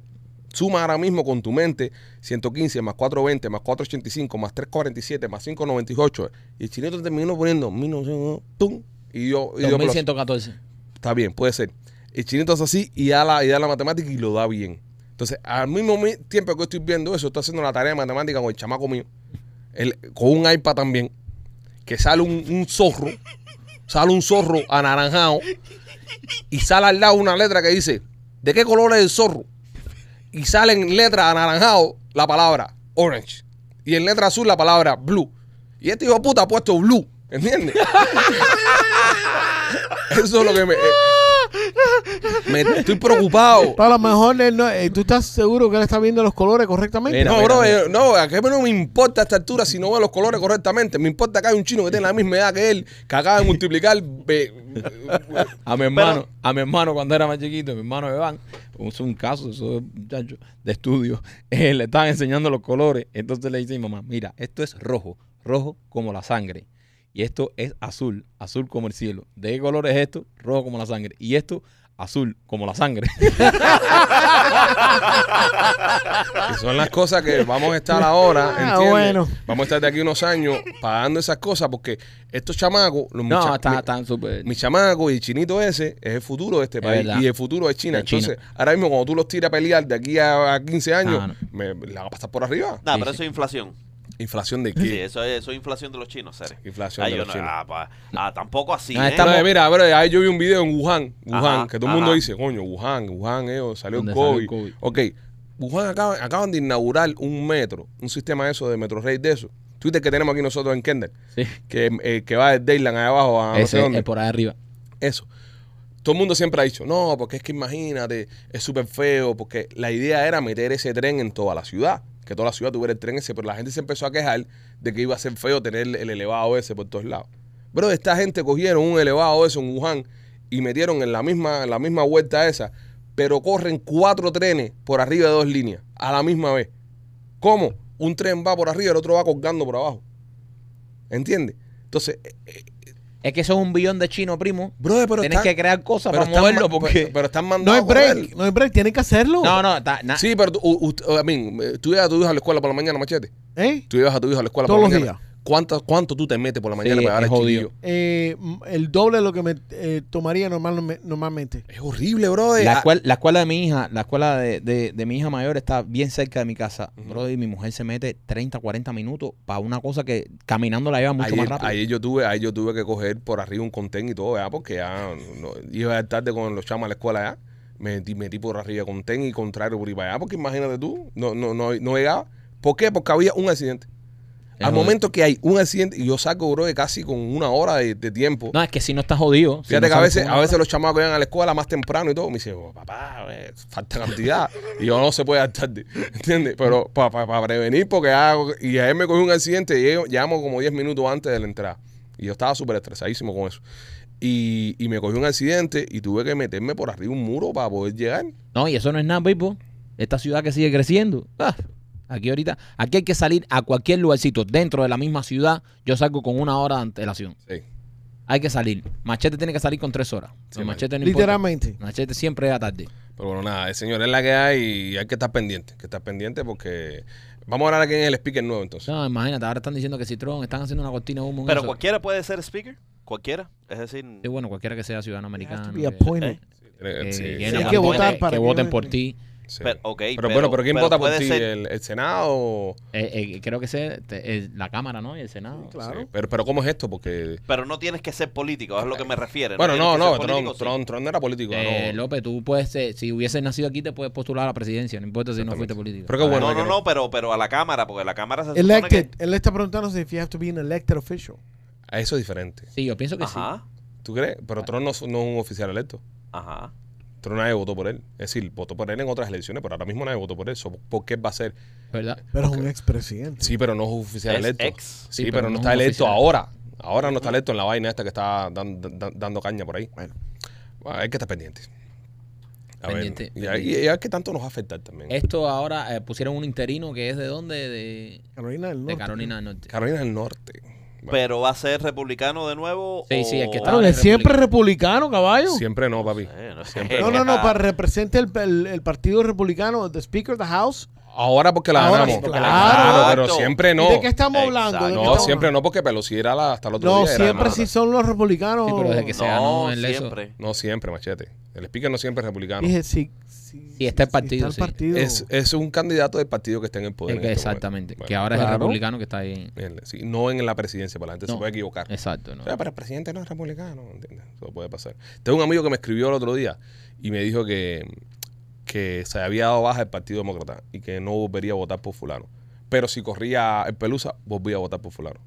Suma ahora mismo con tu mente 115 más 420 más 485 más 347 más 598. Y el chinito terminó poniendo 1900, tum, y yo, y yo plus. 2114. Está bien, puede ser. El chinito hace así y da la, y da la matemática y lo da bien. Entonces, al mismo mi- tiempo que estoy viendo eso, estoy haciendo la tarea de matemática con el chamaco mío, el- con un iPad también, que sale un, un zorro, sale un zorro anaranjado y sale al lado una letra que dice, ¿de qué color es el zorro? Y sale en letra anaranjado la palabra orange y en letra azul la palabra blue. Y este hijo de puta ha puesto blue, ¿entiendes? [laughs] Eso es lo que me... eh, me estoy preocupado. Pero a lo mejor él no- eh, tú estás seguro que él está viendo los colores correctamente. Mira, no, mira, bro, mira. eh, no, a qué no me importa a esta altura si no veo los colores correctamente. Me importa que hay un chino que tiene la misma edad que él, que acaba de multiplicar. [laughs] A mi hermano, a mi hermano cuando era más chiquito, mi hermano Iván, es un caso, eso es muchacho, de estudio. [laughs] eh, le estaban enseñando los colores. Entonces le dice a mi mamá, mira, esto es rojo, rojo como la sangre. Y esto es azul, azul como el cielo. ¿De qué color es esto? Rojo como la sangre. Y esto, azul como la sangre. que [laughs] son las cosas que vamos a estar ahora, Ah, ¿entiendes? bueno. Vamos a estar de aquí unos años pagando esas cosas porque estos chamacos, los no, mucha- está, mi- están súper... mi chamaco y el chinito ese es el futuro de este Es país verdad. y el futuro de China. De China. Entonces, ahora mismo cuando tú los tiras a pelear de aquí a, a 15 años, Ah, no. me, la va a pasar por arriba. Nah, Sí, pero sí. eso es inflación. ¿Inflación de Sí, qué? eso es, eso es inflación de los chinos, Cere. Inflación de los no- chinos. ah, pa- ah, tampoco así, Ah, ¿eh? estamos- No, mira, bro, ahí yo vi un video en Wuhan, Wuhan, Ajá, que todo el mundo ajá. dice, coño, Wuhan, Wuhan, eh, salió el ¿Dónde salió COVID. el COVID? Ok, Wuhan acaban, acaban de inaugurar un metro, un sistema de eso de Metro Rail de eso. Twitter que tenemos aquí nosotros en Kendall, Sí. que, eh, que va de Dayland allá abajo a no sé Ese dónde. es por ahí arriba. Eso. Todo el mundo siempre ha dicho, no, porque es que imagínate, es súper feo, porque la idea era meter ese tren en toda la ciudad, que toda la ciudad tuviera el tren ese, pero la gente se empezó a quejar de que iba a ser feo tener el elevado ese por todos lados. Pero esta gente cogieron un elevado eso en Wuhan y metieron en la misma, la misma vuelta esa, pero corren cuatro trenes por arriba de dos líneas a la misma vez. ¿Cómo? Un tren va por arriba el otro va colgando por abajo. ¿Entiendes? Entonces, eh, eh, Es que eso es un billón de chino, primo. brother, pero Tienes están- que crear cosas pero para están moverlo ma- porque... pero, pero están No mandando hay break, no hay break, tienen que hacerlo. no, no, está, na- Sí, pero tú, u- u- I mean, eh, tú llevas a tu hijo a la escuela por la mañana, machete. ¿Eh? Tú llevas a tu hijo a la escuela Todos por la los mañana. ¿Cuánto, ¿Cuánto tú te metes por la mañana Sí, para al jodido. chiquillo? Eh, el doble de lo que me eh, tomaría normal, normalmente. Es horrible, bro. La escuela, la escuela de mi hija, la escuela de, de- de mi hija mayor está bien cerca de mi casa. Ujú. Bro, y mi mujer se mete 30, 40 minutos para una cosa que caminando la lleva mucho Ayer, más rápido. ayer yo tuve, ayer yo tuve que coger por arriba un contén y todo, ¿verdad? Porque ya no- iba a tarde con los chamos a la escuela ya. Me metí, metí por arriba contén y contrario por ahí para allá. Porque imagínate tú, no, no, no, no llegaba. ¿Por qué? Porque había un accidente. Al momento que hay un accidente, y yo saco, bro, de casi con una hora de, de tiempo. No, es que si no estás jodido. si Fíjate no que a veces, a veces los chamacos llegan a la escuela más temprano y todo. Me dicen, oh, papá, eh, falta cantidad. y yo no se puede dar tarde. ¿Entiendes? Pero para prevenir, porque hago. Y ayer me cogí un accidente y llegamos como 10 minutos antes de la entrada. Y yo estaba súper estresadísimo con eso. Y, y me cogí un accidente y tuve que meterme por arriba un muro para poder llegar. No, y eso no es nada, Pipo. Esta ciudad que sigue creciendo. Ah, aquí ahorita, aquí hay que salir a cualquier lugarcito dentro de la misma ciudad. Yo salgo con una hora de antelación. Sí. Hay que salir. Machete tiene que salir con tres horas. Sí, machete no importa. Literalmente. Machete siempre es a tarde. Pero bueno, nada, el señor es la que hay y hay que estar pendiente. Que estar pendiente porque. Vamos a hablar aquí en el speaker nuevo entonces. No, imagínate, ahora están diciendo que Citrón están haciendo una cortina de humo. Pero eso. cualquiera puede ser speaker. Cualquiera. Es decir, Sí, bueno, cualquiera que sea ciudadano americano. que-. ¿eh? Eh, que- sí, que sí. hay no que voten- votar para que que voten por ti. Sí. pero, bueno, pero ¿quién pero vota por ti? ser- ¿El, el Senado? Eh, eh, creo que sea te- eh, la Cámara, ¿no? Y el Senado. Claro. Sí, Pero, pero ¿cómo es esto? Porque. Pero no tienes que ser político, es lo que me refiere. Bueno, no, no, ser Trump, sí. Trump, Trump no era político. Eh, no. López, tú puedes, ser- si hubieses nacido aquí, te puedes postular a la presidencia, no importa si no fuiste político. Pero qué bueno. no, no, no, pero, pero a la Cámara, porque la Cámara se supone Elected. que... Él le está preguntando si you have to be an elected official. Eso es diferente. Sí, yo pienso que sí. Ajá, ¿Tú crees? Pero Trump no, no es un oficial electo. ajá. Pero nadie votó por él. Es decir, votó por él en otras elecciones, pero ahora mismo nadie votó por él. So, ¿Por qué va a ser? ¿Verdad? Pero es un expresidente. Sí, pero no es oficial Es electo. ex. Sí, Sí, pero, pero no no está es electo oficial. ahora. Ahora no está electo en la vaina esta que está dan- dan- dando caña por ahí. Bueno. Bueno, hay que estar pendiente. A ver, Pendiente, y, pendiente. y- y a ver qué tanto nos va a afectar también. Esto ahora eh, pusieron un interino que es de dónde? De, Carolina del Norte. de Carolina del Norte. Carolina del Norte. Bueno, Pero va a ser republicano de nuevo. Sí, o- sí, el que está Claro, es siempre republicano, caballo. siempre no, papi. No sé. Siempre No, no, no, para represente el, el, el partido republicano, the Speaker of the House. Ahora porque la Ahora ganamos. sí, Claro, claro. pero siempre no. ¿Y ¿De qué estamos hablando? ¿De qué No, estamos siempre hablando? no, porque Pelosi era la- hasta el otro No, día. era siempre sí son los republicanos. Sí, pero desde que se ganó No, el eso. siempre. No siempre, machete. El speaker no siempre es republicano. Dije, sí. sí Sí, está el partido, el sí. partido. Es, es un candidato del partido que está en el poder. Es que en este exactamente. que ahora es el republicano que está ahí. no en la presidencia, para la gente se No. puede equivocar. Exacto. ¿no? O sea, pero el presidente no es republicano, ¿entiendes? Eso puede pasar. Tengo un amigo que me escribió el otro día y me dijo que, que se había dado baja el Partido Demócrata y que no volvería a votar por fulano. Pero si corría el Pelusa, volvía a votar por fulano.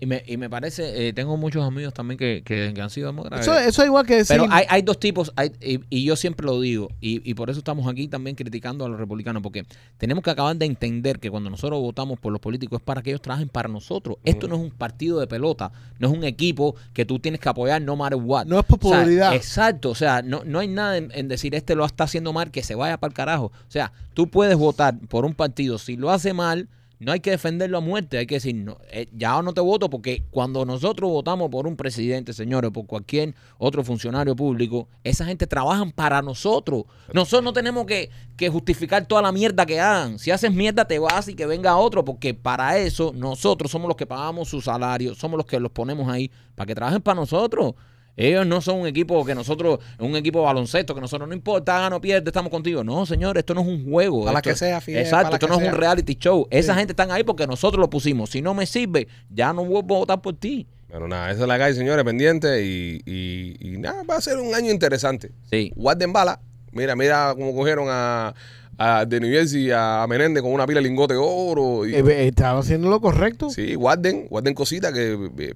Y, me, y me parece, eh, tengo muchos amigos también que, que, que han sido demócratas. Eso, eso es igual que decir. Pero hay, hay dos tipos, hay- y, y yo siempre lo digo, y, y por eso estamos aquí también criticando a los republicanos, porque tenemos que acabar de entender que cuando nosotros votamos por los políticos es para que ellos trabajen para nosotros. Esto no es un partido de pelota, no es un equipo que tú tienes que apoyar no matter what. No es popularidad. O sea, exacto, o sea, no, no hay nada en, en decir este lo está haciendo mal, que se vaya para el carajo. O sea, tú puedes votar por un partido, si lo hace mal, no hay que defenderlo a muerte, hay que decir, no, eh, ya no te voto porque cuando nosotros votamos por un presidente, señores, por cualquier otro funcionario público, esa gente trabajan para nosotros. Nosotros no tenemos que, que justificar toda la mierda que hagan. Si haces mierda, te vas y que venga otro, porque para eso nosotros somos los que pagamos su salario, somos los que los ponemos ahí, para que trabajen para nosotros. Ellos no son un equipo que nosotros, un equipo baloncesto, que nosotros no importa, gana o pierde, estamos contigo. No, señor, esto no es un juego. Para la que sea, Fidel, Exacto, esto no es un reality show. Esa gente están ahí porque nosotros lo pusimos. Si no me sirve, ya no vuelvo a votar por ti. Pero nada, esa es la calle, señores, pendiente. Y, y, y nada, va a ser un año interesante. Sí. Guarden bala. Mira, mira cómo cogieron a, a de New Jersey a Menéndez con una pila de lingote de oro. Y, Eh, eh, estaba haciendo lo correcto. Sí, guarden, guarden cositas que eh,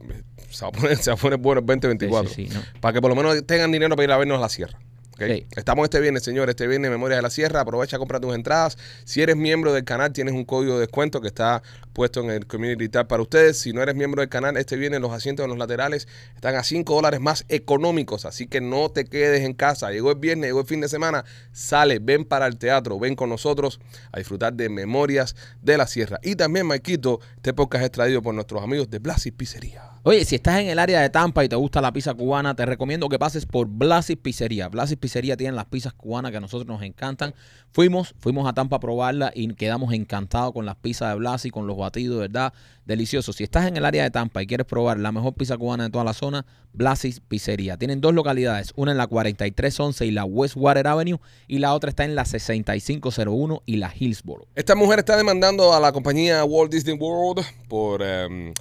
se va a poner, [laughs] se va a poner bueno el 2024. Sí, sí, sí, no. Para que por lo menos tengan dinero para ir a vernos a la sierra. Estamos este viernes, señores, este viernes Memorias de la Sierra. Aprovecha, compra tus entradas. Si eres miembro del canal, tienes un código de descuento que está puesto en el Community Tab para ustedes. Si no eres miembro del canal, este viernes los asientos en los laterales están a 5 dólares más económicos. Así que no te quedes en casa. Llegó el viernes, llegó el fin de semana. Sale, ven para el teatro, ven con nosotros a disfrutar de Memorias de la Sierra. Y también, Maikito, este podcast es traído por nuestros amigos de Blasis Pizzería. Oye, si estás en el área de Tampa y te gusta la pizza cubana, te recomiendo que pases por Blasis Pizzería. Blasis Pizzería tiene las pizzas cubanas que a nosotros nos encantan. Fuimos, fuimos a Tampa a probarla y quedamos encantados con las pizzas de Blasis, con los batidos, ¿verdad? Delicioso. Si estás en el área de Tampa y quieres probar la mejor pizza cubana de toda la zona, Blasis Pizzería. Tienen dos localidades, una en la 4311 y la Westwater Avenue y la otra está en la 6501 y la Hillsboro. Esta mujer está demandando a la compañía Walt Disney World por... em,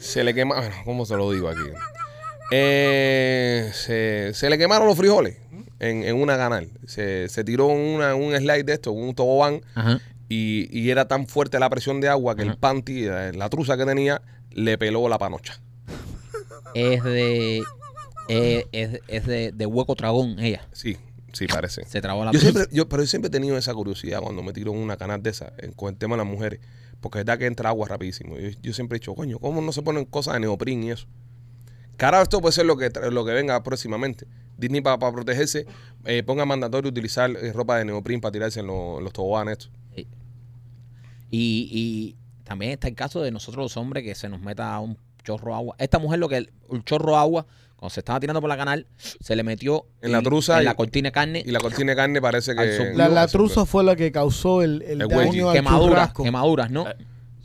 se le quema... bueno, ¿Cómo se lo digo aquí? Eh, se, se le quemaron los frijoles en, en una canal. Se, se tiró una, un slide de esto, un tobogán, Ajá. y, y era tan fuerte la presión de agua que el panty, eh, la truza que tenía, le peló la panocha. Es de... eh, es, es de, de hueco tragón ella. Sí, sí parece. Se trabó la Yo siempre, yo, pero yo siempre he tenido esa curiosidad cuando me tiro en una canal de esa, en- con el tema de las mujeres, porque es verdad que entra agua rapidísimo. Yo, yo siempre he dicho, coño, ¿cómo no se ponen cosas de neoprin y eso? Cara, esto puede ser lo que, lo que venga próximamente. Disney para protegerse, eh, ponga mandatorio utilizar eh, ropa de neoprin para tirarse en, lo- los toboganes. Y, y también está el caso de nosotros los hombres que se nos meta un chorro agua. Esta mujer lo que un chorro agua, cuando se estaba tirando por la canal, se le metió En la truza en y- la cortina de carne, Y la cortina de carne parece que... La, la Eso, truza fue la que causó el, el El daño wedgie. al quemaduras, churrasco. quemaduras, ¿no?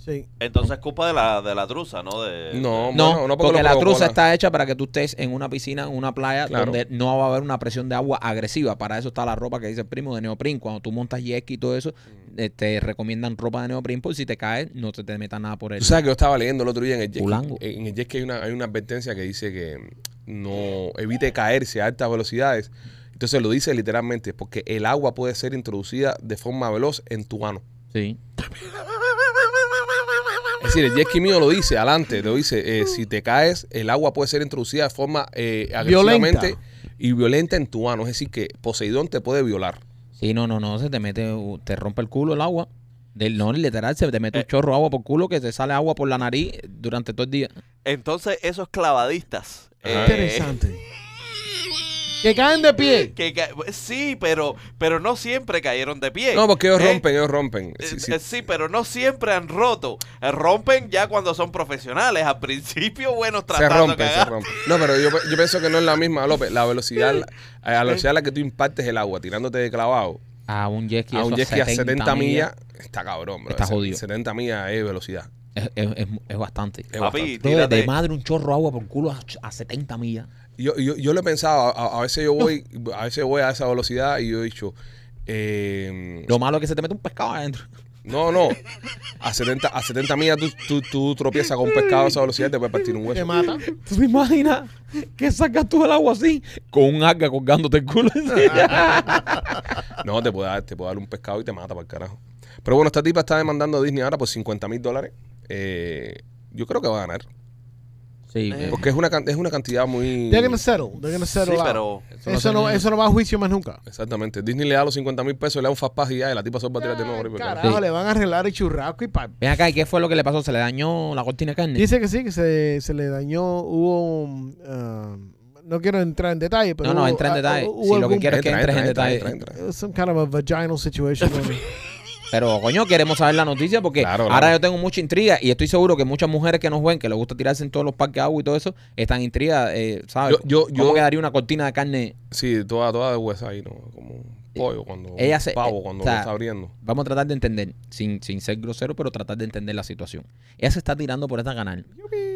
Sí. Entonces es culpa de la, de la truza, ¿no? De, No, No, bueno, no porque porque la truza la- está hecha para que tú estés en una piscina, en una playa, Claro. donde no va a haber una presión de agua agresiva. Para eso está la ropa que dice el primo de neoprin. Cuando tú montas jet ski y todo eso, Mm. eh, te recomiendan ropa de neoprin por si te caes, no te, te metas nada por el... Tú sabes que yo estaba leyendo el otro día en el jet. En el jet ski hay una, hay una advertencia que dice que no evite caerse a altas velocidades. Entonces lo dice literalmente, porque el agua puede ser introducida de forma veloz en tu ano. Sí. [laughs] Es decir, el jet ski mío lo dice adelante, lo dice, eh, si te caes, el agua puede ser introducida de forma eh, agresivamente y violenta en tu ano. Es decir, que Poseidón te puede violar. Sí, no, no, no, se te mete, te rompe el culo el agua. Del, no, literal, se te mete Eh. un chorro de agua por culo que te sale agua por la nariz durante todo el día. Entonces, esos clavadistas. Eh, Interesante. [laughs] Que caen de pie. [laughs] que ca- sí, pero, pero no siempre cayeron de pie. No, porque ellos ¿eh? rompen, ellos rompen. Eh, Sí, sí. eh, sí, pero no siempre han roto. Rompen ya cuando son profesionales. Al principio, bueno, Se tratando de rompe, se cagar. rompe. No, pero yo, yo pienso que no es la misma, López. La velocidad, a la velocidad a la que tú impartes el agua tirándote de clavado A un jet ski, a un jet ski a 70 millas, está cabrón, bro. Está Se- jodido. 70 millas es velocidad. Es, es- es- es bastante. Es Papi. Bro, de madre un chorro de agua por culo a, a 70 millas. Yo, yo, yo lo he pensado, a, a veces yo voy, a veces voy a esa velocidad y yo he dicho, eh, Lo malo es que se te mete un pescado adentro. no, no, a 70, a 70 millas tú, tú, tú tropiezas con un pescado a esa velocidad y te puede partir un Te hueso. mata. ¿Tú te imaginas que sacas tú el agua así con un alga colgándote el culo? [laughs] No, te puede, dar, te puede dar un pescado y te mata para el carajo. Pero bueno, esta tipa está demandando a Disney ahora por 50 mil dólares. Eh, yo creo que va a ganar. Sí, Eh, eh, Porque es una, can- es una cantidad muy... They're gonna settle. They're gonna settle Sí, out. pero Eso no, eso no va a juicio más nunca. Exactamente. Disney le da los 50 mil pesos, le da un fast pass y ya, y la tipa solo va a tirar de nuevo. el carajo. Sí. le van a arreglar el churrasco y pa. Ven acá, ¿y qué fue lo que le pasó? ¿Se le dañó la cortina de carne? Dice que sí, que se, se le dañó, hubo... um, no quiero entrar en detalle, pero no, no, hubo- entra en ah, detalle. hubo Sí, lo que algún- quiero es que Entra, entres en entra, detalle. entra, entra, entra. Some kind of a vaginal situation. [laughs] [laughs] Pero, coño, queremos saber la noticia porque Claro, ahora claro. yo tengo mucha intriga y estoy seguro que muchas mujeres que nos ven, que les gusta tirarse en todos los parques de agua y todo eso, están intrigadas, eh, ¿sabes? Yo- yo- ¿Cómo yo- quedaría una cortina de carne? Sí, toda, toda de hueso ahí, ¿no? Como un pollo cuando... Ella un se- pavo eh, cuando o sea, lo está abriendo. Vamos a tratar de entender, sin, sin ser grosero, pero tratar de entender la situación. Ella se está tirando por esta canal.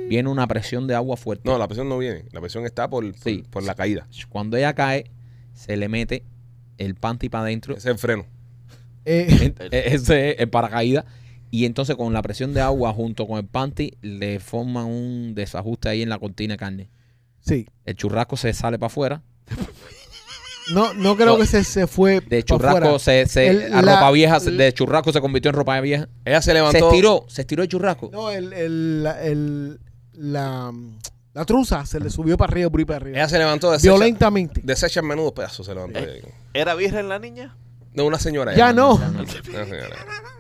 Viene una presión de agua fuerte. No, la presión no viene. La presión está por, por, Sí. por la caída. Cuando ella cae, se le mete el panty para adentro. Es el freno. Eh, En- [laughs] e- ese es el paracaídas. Y entonces con la presión de agua junto con el panty le forman un desajuste ahí en la cortina de carne. sí. El churrasco se sale para afuera. No, no creo que se, se fue De churrasco se, se El- a la- ropa vieja, se- de churrasco se convirtió en ropa vieja. Ella se Se levantó... estiró, se estiró el churrasco. No, el, el, la, el- la, la truza se le subió para arriba, por ahí para arriba. Ella se levantó deshecha, Violentamente. deshecha en menudos pedazos. Se levantó. ahí. ¿Era virgen la niña? No, una señora. Ya no. Una señora.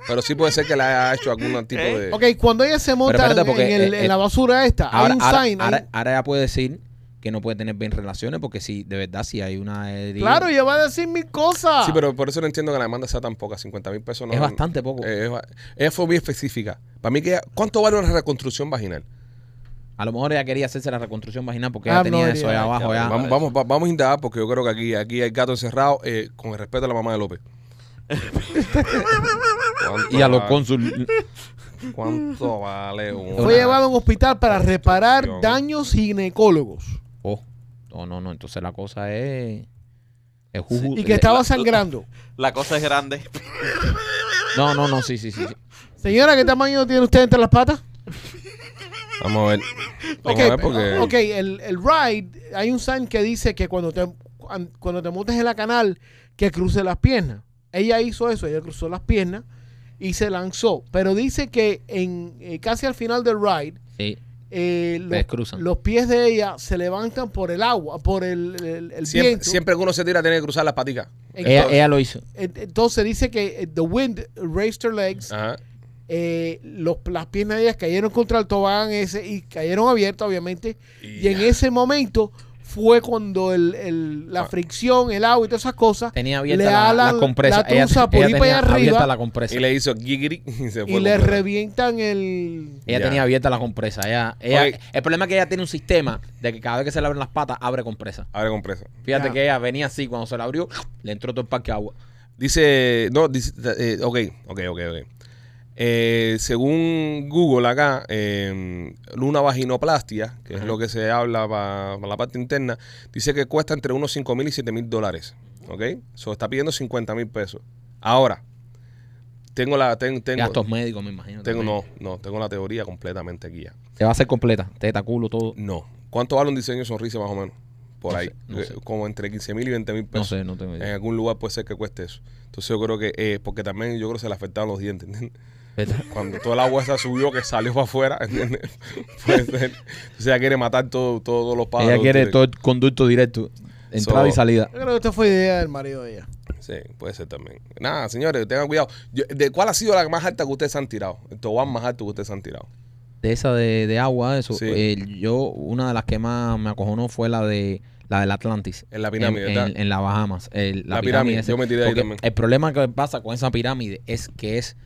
Pero sí puede ser que le haya hecho algún tipo ¿Eh? de... Ok, cuando ella se monta espérate, en- porque, en, el- eh, en la basura esta, Ahora, hay un ahora, sign. ahí. ahora- ahora ella puede decir que no puede tener bien relaciones porque si de verdad si hay una herida, claro, ella va a decir mil cosas. Sí, pero por eso no entiendo que la demanda sea tan poca. 50 mil pesos no... es bastante poco. Eh, es ba- ella fue muy específica. Para mí, que ella- ¿cuánto vale una reconstrucción vaginal? A lo mejor ella quería hacerse la reconstrucción vaginal porque Ah, ella tenía eso ahí abajo ya. Vamos, vamos, va- vamos a indagar porque yo creo que aquí, aquí hay gato encerrado eh, con el respeto a la mamá de López. ¿Cuánto [laughs] Y a los va- cónsul. ¿Cuánto vale un... Fue llevado a un hospital para reparar daños ginecólogos. Oh, no, no, no. Entonces la cosa es. es juju- Y que estaba sangrando. [laughs] La cosa es grande. No, no, no, sí, sí, sí. sí. Señora, ¿qué tamaño tiene usted entre las patas? Vamos a ver. [laughs] Vamos Ok, a ver porque... ok, el, el ride, hay un sign que dice que cuando te, cuan- cuando te montes en la canal, que cruce las piernas. Ella hizo eso, ella cruzó las piernas y se lanzó. Pero dice que en eh, casi al final del ride, Sí. eh, los, pies de ella se levantan por el agua, por el, el- el Siempre, viento. siempre que uno se tira tiene que cruzar las paticas. Ella, Entonces, ella lo hizo. en- entonces dice que eh, the wind raised her legs, Ajá. Eh, los, las piernas de ellas cayeron contra el tobogán ese y cayeron abiertas, obviamente. Y en ese momento fue cuando el, el- la Ah. fricción, el agua y todas esas cosas Tenía abierta le la, la compresa. la ella por ella ahí para tenía allá abierta arriba la compresa. Y le hizo gigiri [laughs] y se fue. y le revientan el... Ella Ya. tenía abierta la compresa. Ella, ella, el problema es que ella tiene un sistema de que cada vez que se le abren las patas, abre compresa. Abre compresa. Fíjate Ya. que ella venía así, cuando se la abrió, le entró todo el parque de agua. Dice, no, dice, eh, ok, ok, ok, ok. Eh, según Google acá, eh, una vaginoplastia, que es lo que se habla para la parte interna, dice que cuesta entre unos 5 mil y 7 mil dólares. ¿Ok? So, está pidiendo 50 mil pesos. Ahora, tengo la, ten- tengo, Gastos médicos, me imagino. tengo, no, no, tengo la teoría completamente aquí ya. Se va a hacer completa. Teta, culo, todo. No. ¿Cuánto vale un diseño de sonrisa más o menos? Por No ahí. sé, no Eh, sé. Como entre 15 mil y 20 mil No pesos. sé, no tengo En idea. algún lugar puede ser que cueste eso. Entonces yo creo que, eh, porque también yo creo que se le afectaron los dientes, ¿entiendes? ¿Verdad? [laughs] Cuando todo el agua esa subió, que salió para afuera, [laughs] ¿entiendes? Puede ser. Entonces ella quiere matar todo, todos los pájaros. Ella quiere todo el conducto directo. Entrada So- y salida. Yo creo que esta fue idea del marido de ella. Sí, puede ser también. Nada, señores, tengan cuidado. Yo- ¿De cuál ha sido la más alta que ustedes han tirado? El tobogán más alto que ustedes han tirado. De esa de, de agua, eso. Sí. eh, yo, una de las que más me acojonó fue la de la del Atlantis. En la pirámide, en, en- en las Bahamas. El- la, La pirámide. pirámide, yo me tiré ahí también. El problema que pasa con esa pirámide es que es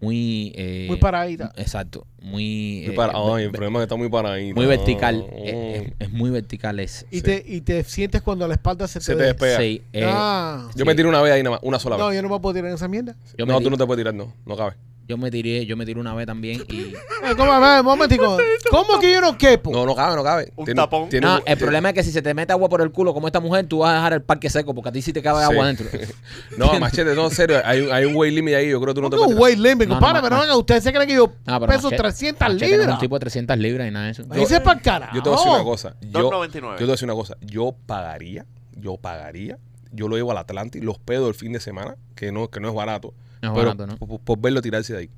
muy. eh, Muy paradita. Exacto. Muy. Muy eh, para- Ay, el problema es que está muy paradito. muy vertical. Oh. eh, es, es muy vertical. Es, Y, Sí. te, y te sientes cuando la espalda se, Se te te despega. sí, eh, Ah. Yo sí. me tiré una vez ahí nada más, una sola No, vez. yo no me puedo tirar en esa mierda. Yo no, tú no te puedes tirar, no. No cabe. Yo me tiré, yo me tiré una vez también y [laughs] Eh, ¿Cómo, a ver, un momentico. ¿Cómo que yo no quepo? No, no cabe, no cabe. Un tapón. tiene no, un- el problema es que si se te mete agua por el culo como esta mujer, tú vas a dejar el parque seco porque a ti sí te cabe Sí. agua adentro. [laughs] No, machete, no, en serio. Hay, un- hay un weight limit ahí. Yo creo que tú no te ¿Cómo puedes un weight limit, No, no, compadre? no, pero no. venga, ¿usted se cree que yo Ah, pero peso Machete- 300 Machete no es libras? un tipo de 300 libras y nada de eso. Ahí se para carajo. Yo te voy a decir una cosa. Yo, yo 2.99. te voy a decir una cosa. Yo pagaría, yo pagaría, yo lo llevo al Atlantic, los pedos el fin de semana, que no, que no es barato. No pero barato, ¿no? por, por verlo tirarse de ahí.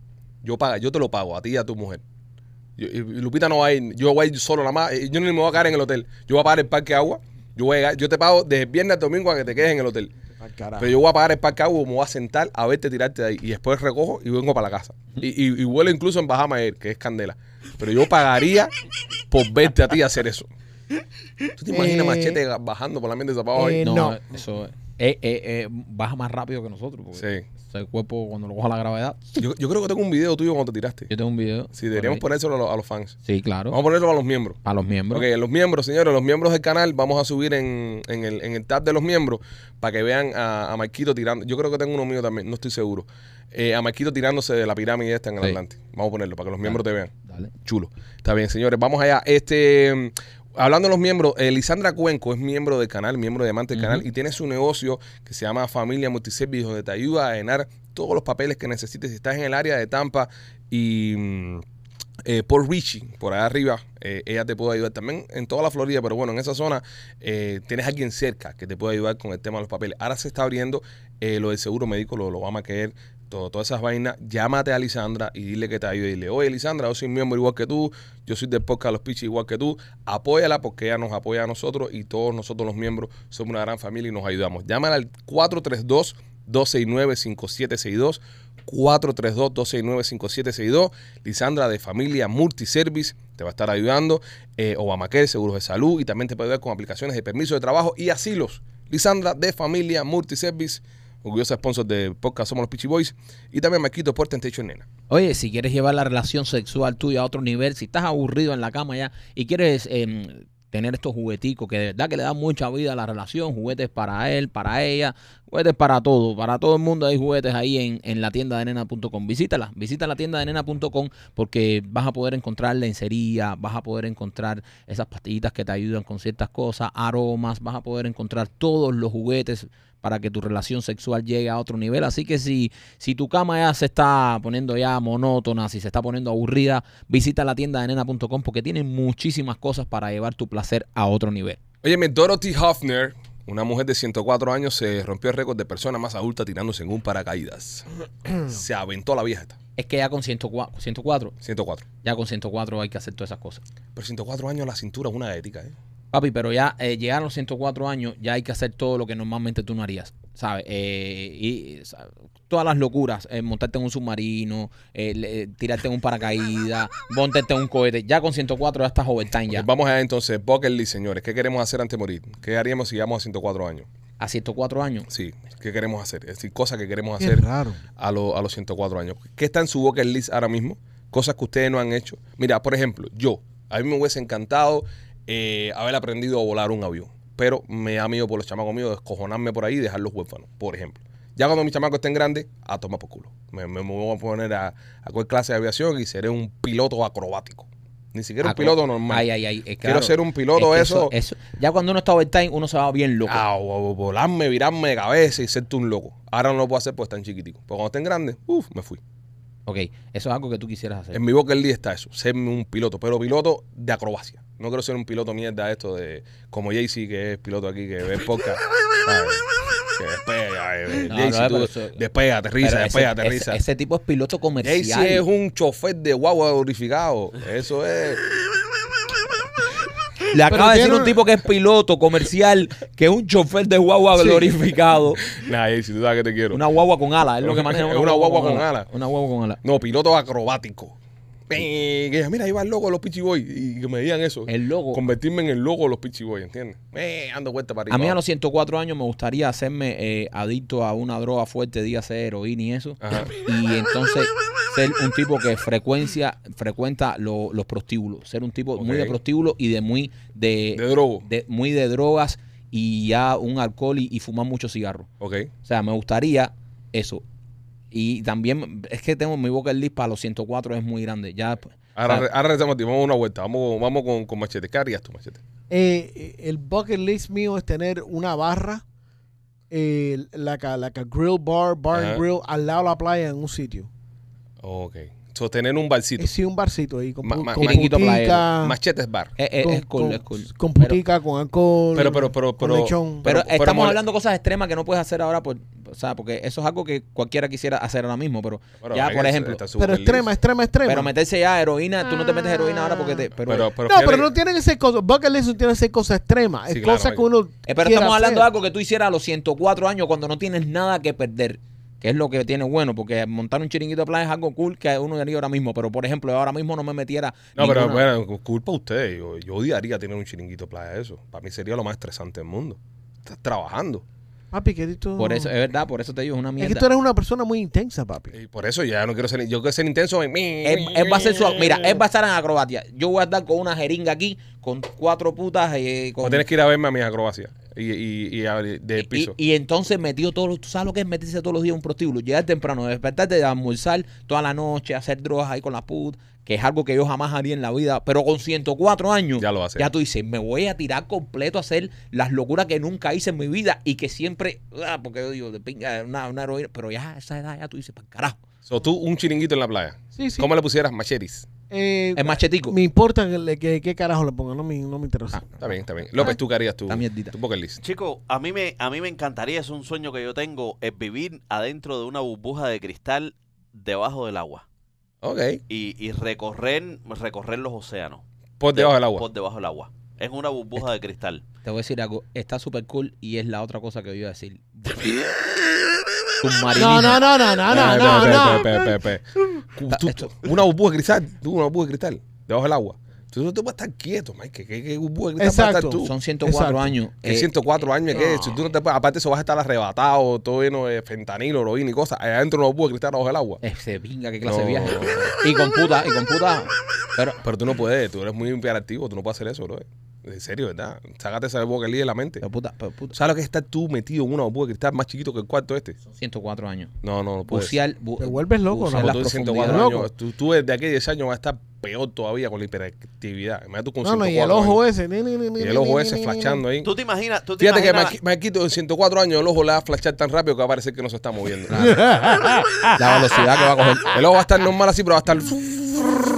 Yo paga, yo te lo pago a ti y a tu mujer. Yo- y Lupita no va a ir, yo voy a ir solo nada más. eh, Yo ni me voy a quedar en el hotel. Yo voy a pagar el parque agua. Yo voy a llegar- yo te pago desde el viernes al domingo a que te quedes en el hotel. Carajo. Pero yo voy a pagar el parque agua, me voy a sentar a verte tirarte de ahí. Y después recojo y vengo para la casa. Y, y, y vuelo incluso en Bahama Air, que es candela. Pero yo pagaría por verte a ti hacer eso. ¿Tú te imaginas Eh, Machete bajando por la mente de zapatos ahí? eh, No, no. eso eh, eh, eh, baja más rápido que nosotros. Porque Sí. O sea, el cuerpo, cuando lo coja la gravedad. Yo, yo creo que tengo un video tuyo cuando te tiraste. Yo tengo un video. Sí, deberíamos por ahí. ponérselo a los, a los fans. Sí, claro. Vamos a ponerlo a los miembros. Para los miembros. Ok, los miembros, señores, los miembros del canal, vamos a subir en, en el, en el tab de los miembros para que vean a, a Marquito tirando. Yo creo que tengo uno mío también, no estoy seguro. Eh, a Marquito tirándose de la pirámide esta en el Sí. Atlántico. Vamos a ponerlo para que los miembros te vean. Dale. Chulo. Está bien, señores. Vamos allá. Este, hablando de los miembros, eh, Lisandra Cuenco es miembro del canal, miembro de diamante del canal y tiene su negocio que se llama Familia Multiservice, donde te ayuda a llenar todos los papeles que necesites. Si estás en el área de Tampa y mm, eh, por Richie, por allá arriba, eh, ella te puede ayudar también en toda la Florida, pero bueno, en esa zona eh, tienes a alguien cerca que te puede ayudar con el tema de los papeles. Ahora se está abriendo lo del seguro médico, lo, lo vamos a querer, todo, todas esas vainas. Llámate a Lisandra y dile que te ayude. Dile, oye, Lisandra, yo soy miembro igual que tú, yo soy del podcast Los Pichis igual que tú. Apóyala porque ella nos apoya a nosotros y todos nosotros los miembros somos una gran familia y nos ayudamos. Llámala al 432 269 5762 432-269-5762. Lisandra de Familia Multiservice te va a estar ayudando. Eh, Obamacare, Seguros de Salud y también te puede ayudar con aplicaciones de permiso de trabajo y asilos. Lisandra de Familia Multiservice, orgullosa sponsor de podcast Somos los Pichi Boys. Y también Marquito por Tentation Nena. Oye, si quieres llevar la relación sexual tuya a otro nivel, si estás aburrido en la cama ya y quieres em, tener estos jugueticos que de verdad que le dan mucha vida a la relación, juguetes para él, para ella, juguetes para todo, para todo el mundo hay juguetes ahí en, en la tienda de nena.com. Visítala, visita la tienda de nena.com porque vas a poder encontrar lencería, vas a poder encontrar esas pastillitas que te ayudan con ciertas cosas, aromas, vas a poder encontrar todos los juguetes para que tu relación sexual llegue a otro nivel. Así que si, si tu cama ya se está poniendo ya monótona, si se está poniendo aburrida, visita la tienda de nena.com porque tienen muchísimas cosas para llevar tu placer a otro nivel. Oye, Dorothy Hoffner, una mujer de 104 años, se rompió el récord de persona más adulta tirándose en un paracaídas. [clears throat] se aventó la vieja esta. Es que ya con 104, 104, 104. ya con 104 hay que hacer todas esas cosas. Pero 104 años la cintura es una ética, ¿eh? Papi, pero ya eh, llegar a los 104 años, ya hay que hacer todo lo que normalmente tú no harías, ¿sabes? Eh, y ¿sabes? todas las locuras, eh, montarte en un submarino, eh, le- tirarte en un paracaídas, [laughs] montarte en un cohete. Ya con 104 ya estás overtime ya. Vamos allá entonces, bucket list, señores. ¿Qué queremos hacer antes de morir? ¿Qué haríamos si llegamos a 104 años? A 104 años. Sí, ¿qué queremos hacer? Es decir, cosas que queremos Qué hacer raro. a, lo- a los 104 años. ¿Qué está en su bucket list ahora mismo? Cosas que ustedes no han hecho. Mira, por ejemplo, yo, a mí me hubiese encantado eh, haber aprendido a volar un avión. Pero me da miedo por los chamacos míos descojonarme por ahí y dejarlos huérfanos, por ejemplo. Ya cuando mis chamacos estén grandes, a tomar por culo. Me, me- voy a poner a, a cualquier clase de aviación y seré un piloto acrobático. Ni siquiera un piloto normal. Ay, ay, ay. es Quiero ser un piloto, Es que eso. eso. Ya cuando uno está overtime, uno se va bien loco. Ah, volarme, virarme de cabeza y serte un loco. Ahora no lo puedo hacer porque están chiquiticos. Pero cuando estén grandes, uff, me fui. Ok, eso es algo que tú quisieras hacer. En mi boca el día está eso, serme un piloto, pero piloto de acrobacia. No quiero ser un piloto mierda esto de como Jaycee, que es piloto aquí, que ve podcast. [laughs] despega, eh, No, Jaycee, no, tú pero eso- despega, aterriza, despega, ese, aterriza. ese- ese tipo es piloto comercial. Jaycee es un chofer de guagua glorificado. Eso es. Le acaba de decir tiene un una- tipo que es piloto comercial, que es un chofer de guagua glorificado. [laughs] Nah, si tú sabes que te quiero. Una guagua con alas, es lo que maneja [laughs] Es una guagua con alas. Una guagua con alas. No, piloto acrobático. Que diga, mira, ahí va el logo de los Pichi Boys. Y que me digan eso. El logo. Convertirme en el logo de los Pichi Boys, ¿entiendes? Eh, ando vuelta para arriba. A mí a los 104 años me gustaría hacerme eh, adicto a una droga fuerte, dígase heroína y eso. Ajá. Y entonces ser un tipo que frecuencia, frecuenta lo- los prostíbulos. Ser un tipo muy de prostíbulos y de muy de, De drogo. de- muy de drogas y ya un alcohol y, y fumar mucho cigarro. Ok. O sea, me gustaría eso. Y también es que tengo mi boca list para los 104 es muy grande. Ya pues, Ahora, o sea, ahora regresamos a ti. Vamos a una vuelta. Vamos, vamos con, con Machete. ¿Qué harías tú, Machete? Eh, el bucket list mío es tener una barra, eh, like, a, like a grill bar, bar and grill, al lado de la playa en un sitio. Ok. So, tener un barcito. Es sí, un barcito ahí con, Ma- ma- con putica, Machete es bar. es, es- con, es cool, con- es cool. con Pero- putica, con alcohol, Pero, pero, pero, con pero. lechón. Pero, pero estamos hablando de cosas extremas que no puedes hacer ahora, por, o sea, porque eso es algo que cualquiera quisiera hacer ahora mismo, pero ya, por ejemplo, pero extrema, extrema, extrema. pero meterse ya heroína, tú no te metes heroína ahora porque te... Pero, Pero, pero, no, pero no tienen que ser cosas. Bucket list no tiene que ser cosas extremas. Sí, es claro, cosas que uno. Eh, pero estamos hablando de algo que tú hicieras a los 104 años cuando no tienes nada que perder. Que es lo que tiene bueno, porque montar un chiringuito de playa es algo cool que uno haría ahora mismo. Pero, por ejemplo, ahora mismo no me metiera. No, pero bueno, culpa a ustedes. Yo, yo odiaría tener un chiringuito de playa eso. Para mí sería lo más estresante del mundo. Estás trabajando. Papi, que tú. Por eso, es verdad, por eso te digo, es una es mierda. que tú eres una persona muy intensa, papi. Y por eso ya no quiero ser. Yo quiero ser intenso. en- Él, él va a hacer su. Mira, él va a estar en acrobacia. Yo voy a estar con una jeringa aquí, con cuatro putas. eh, con, O tienes que ir a verme a mis acrobacias. Y, y, y a- del piso. Y, y entonces metió todos los, tú sabes lo que es meterse todos los días en un prostíbulo, llegar temprano, despertarte de almorzar toda la noche, hacer drogas ahí con la put, que es algo que yo jamás haría en la vida, pero con 104 años, Ya lo hace. ya tú dices, me voy a tirar completo a hacer las locuras que nunca hice en mi vida y que siempre, ah, porque yo digo, de pinga, una, una heroína, pero ya a esa edad ya tú dices, para carajo, So, tú, un chiringuito en la playa. Sí, sí. ¿Cómo le pusieras machetis? Eh, es machetico. me importa que, qué carajo le ponga, no me, no me interesa. Está bien, está bien. López, ¿tú qué harías tú? Está mierdita. Tu bucket list. Chico, a mí me a mí me encantaría, es un sueño que yo tengo, es vivir adentro de una burbuja de cristal debajo del agua Ok. y, y recorrer recorrer los océanos. Por debajo del agua. Por debajo del agua. Es una burbuja de cristal. Te voy a decir algo, está súper cool y es la otra cosa que iba a decir. [laughs] Submarinismo. No, no, no, no, no, no, no, no. Una burbuja de cristal. Tú, una burbuja de cristal. Debajo del agua. Tú no te puedes estar quieto, Mike. ¿Qué, qué burbuja vas a estar Exacto. tú? Son 104 Exacto. años. Que eh, 104 años, ¿qué? no. Si tú no te puedes, aparte eso vas a estar arrebatado, todo lleno de fentanilo, heroína y cosas. Allá adentro no de cristal bajo el agua. Ese pinga, qué clase No. de viaje. Y con puta, y con puta. Pero, Pero tú no puedes, tú eres muy imperativo, tú no puedes hacer eso, bro. En serio, ¿verdad? Sácate esa burbuja de la mente. pero puta, pero puta. ¿Sabes lo que es estar tú metido en una burbuja de cristal más chiquito que el cuarto este? 104 años. No, no, no puedes. Bucear, bu- Te vuelves loco, ¿no? Tú de 104 profundidades. Loco. años, tú, tú desde aquí 10 años vas a estar peor todavía con la hiperactividad. Imagínate tú con No, no, y 104 el ojo años. ese. ni, ni, ni, Y el ojo ni, ese ni, ni, flashando ahí. ¿Tú te imaginas? ¿Tú te Fíjate que imaginas- Marquito en 104 años el ojo le va a flashar tan rápido que va a parecer que no se está moviendo. [laughs] La velocidad que va a coger. El ojo va a estar normal así, pero va a estar... [laughs]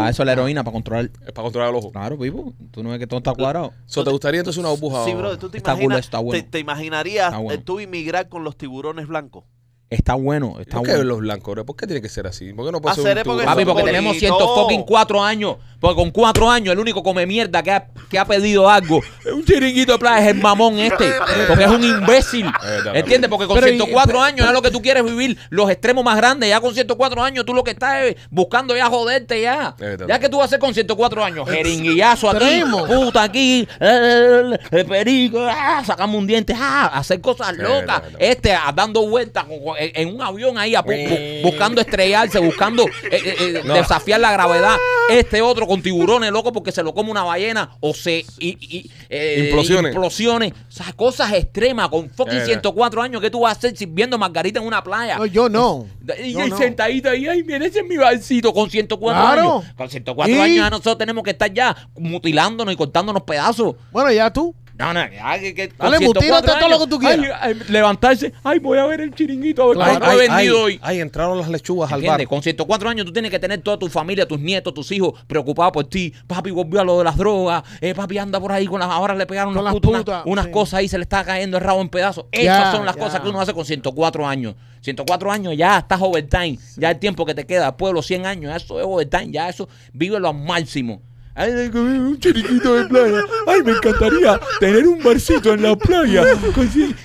Es Para eso la heroína, para controlar. para controlar el ojo. Claro, Pipo. Tú no ves que todo está cuadrado. So, ¿Te gustaría entonces una burbuja? Sí, bro, ¿tú te Está cool, imaginas, está bueno. te, te imaginarías Está bueno. eh, tú inmigrar con los tiburones blancos? Está bueno, está ¿Por qué bueno. los blancos, bro? ¿Por qué tiene que ser así? ¿Por qué no puede ser Hacer porque tenemos bonitos. 100 fucking 4 años. Porque con 4 años el único come mierda que ha, que ha pedido algo es un chiringuito de playa, es el mamón este. Porque es un imbécil. [laughs] verdad, ¿Entiendes? Porque con Pero y- 104 pero- años es lo que tú quieres vivir, los extremos más grandes. Ya con 104 años tú lo que estás es buscando ya joderte ya. Es verdad. Ya que tú vas a hacer con 104 años, jeringuillazo aquí, Extremo. puta aquí, eh, eh, perico, ah, sacamos un diente, ah, hacer cosas locas. verdad, verdad. Este ah, dando vueltas con- con- en en un avión ahí a bu- buscando estrellarse, buscando eh, eh, eh, No. desafiar la gravedad. Este otro con tiburones, loco, porque se lo come una ballena o se y, y, eh, Implosiones. implosiones. O sea, cosas extremas con fucking Eh, 104 años. ¿Qué tú vas a hacer sirviendo margarita en una playa? No, yo no. Y, No, y no. sentadito ahí, ay, mira, ese es mi barcito con 104 Claro. años. Con 104 Y- años ya nosotros tenemos que estar ya mutilándonos y cortándonos pedazos. Bueno, ya tú. No, no, que, que Dale, 104 mutírate todo lo que tú quieras. ay, ay, levantarse, ay, voy a ver el chiringuito, a ver Claro. cuánto he Ay, vendido ay, hoy. ay, entraron las lechugas al ¿Entiendes? bar. Con 104 años tú tienes que tener toda tu familia, tus nietos, tus hijos preocupados por ti. Papi volvió a lo de las drogas. Eh, papi anda por ahí con las. Ahora le pegaron las putas, unas, putas, unas sí. cosas ahí, se le está cayendo el rabo en pedazos. Esas Ya, son las ya. cosas que uno hace con 104 años. 104 años ya estás overtime. Ya el tiempo que te queda, pueblo, 100 años, eso es overtime. Ya eso, vívelo al máximo. Un chiriquito de playa. Ay, me encantaría tener un barcito en la playa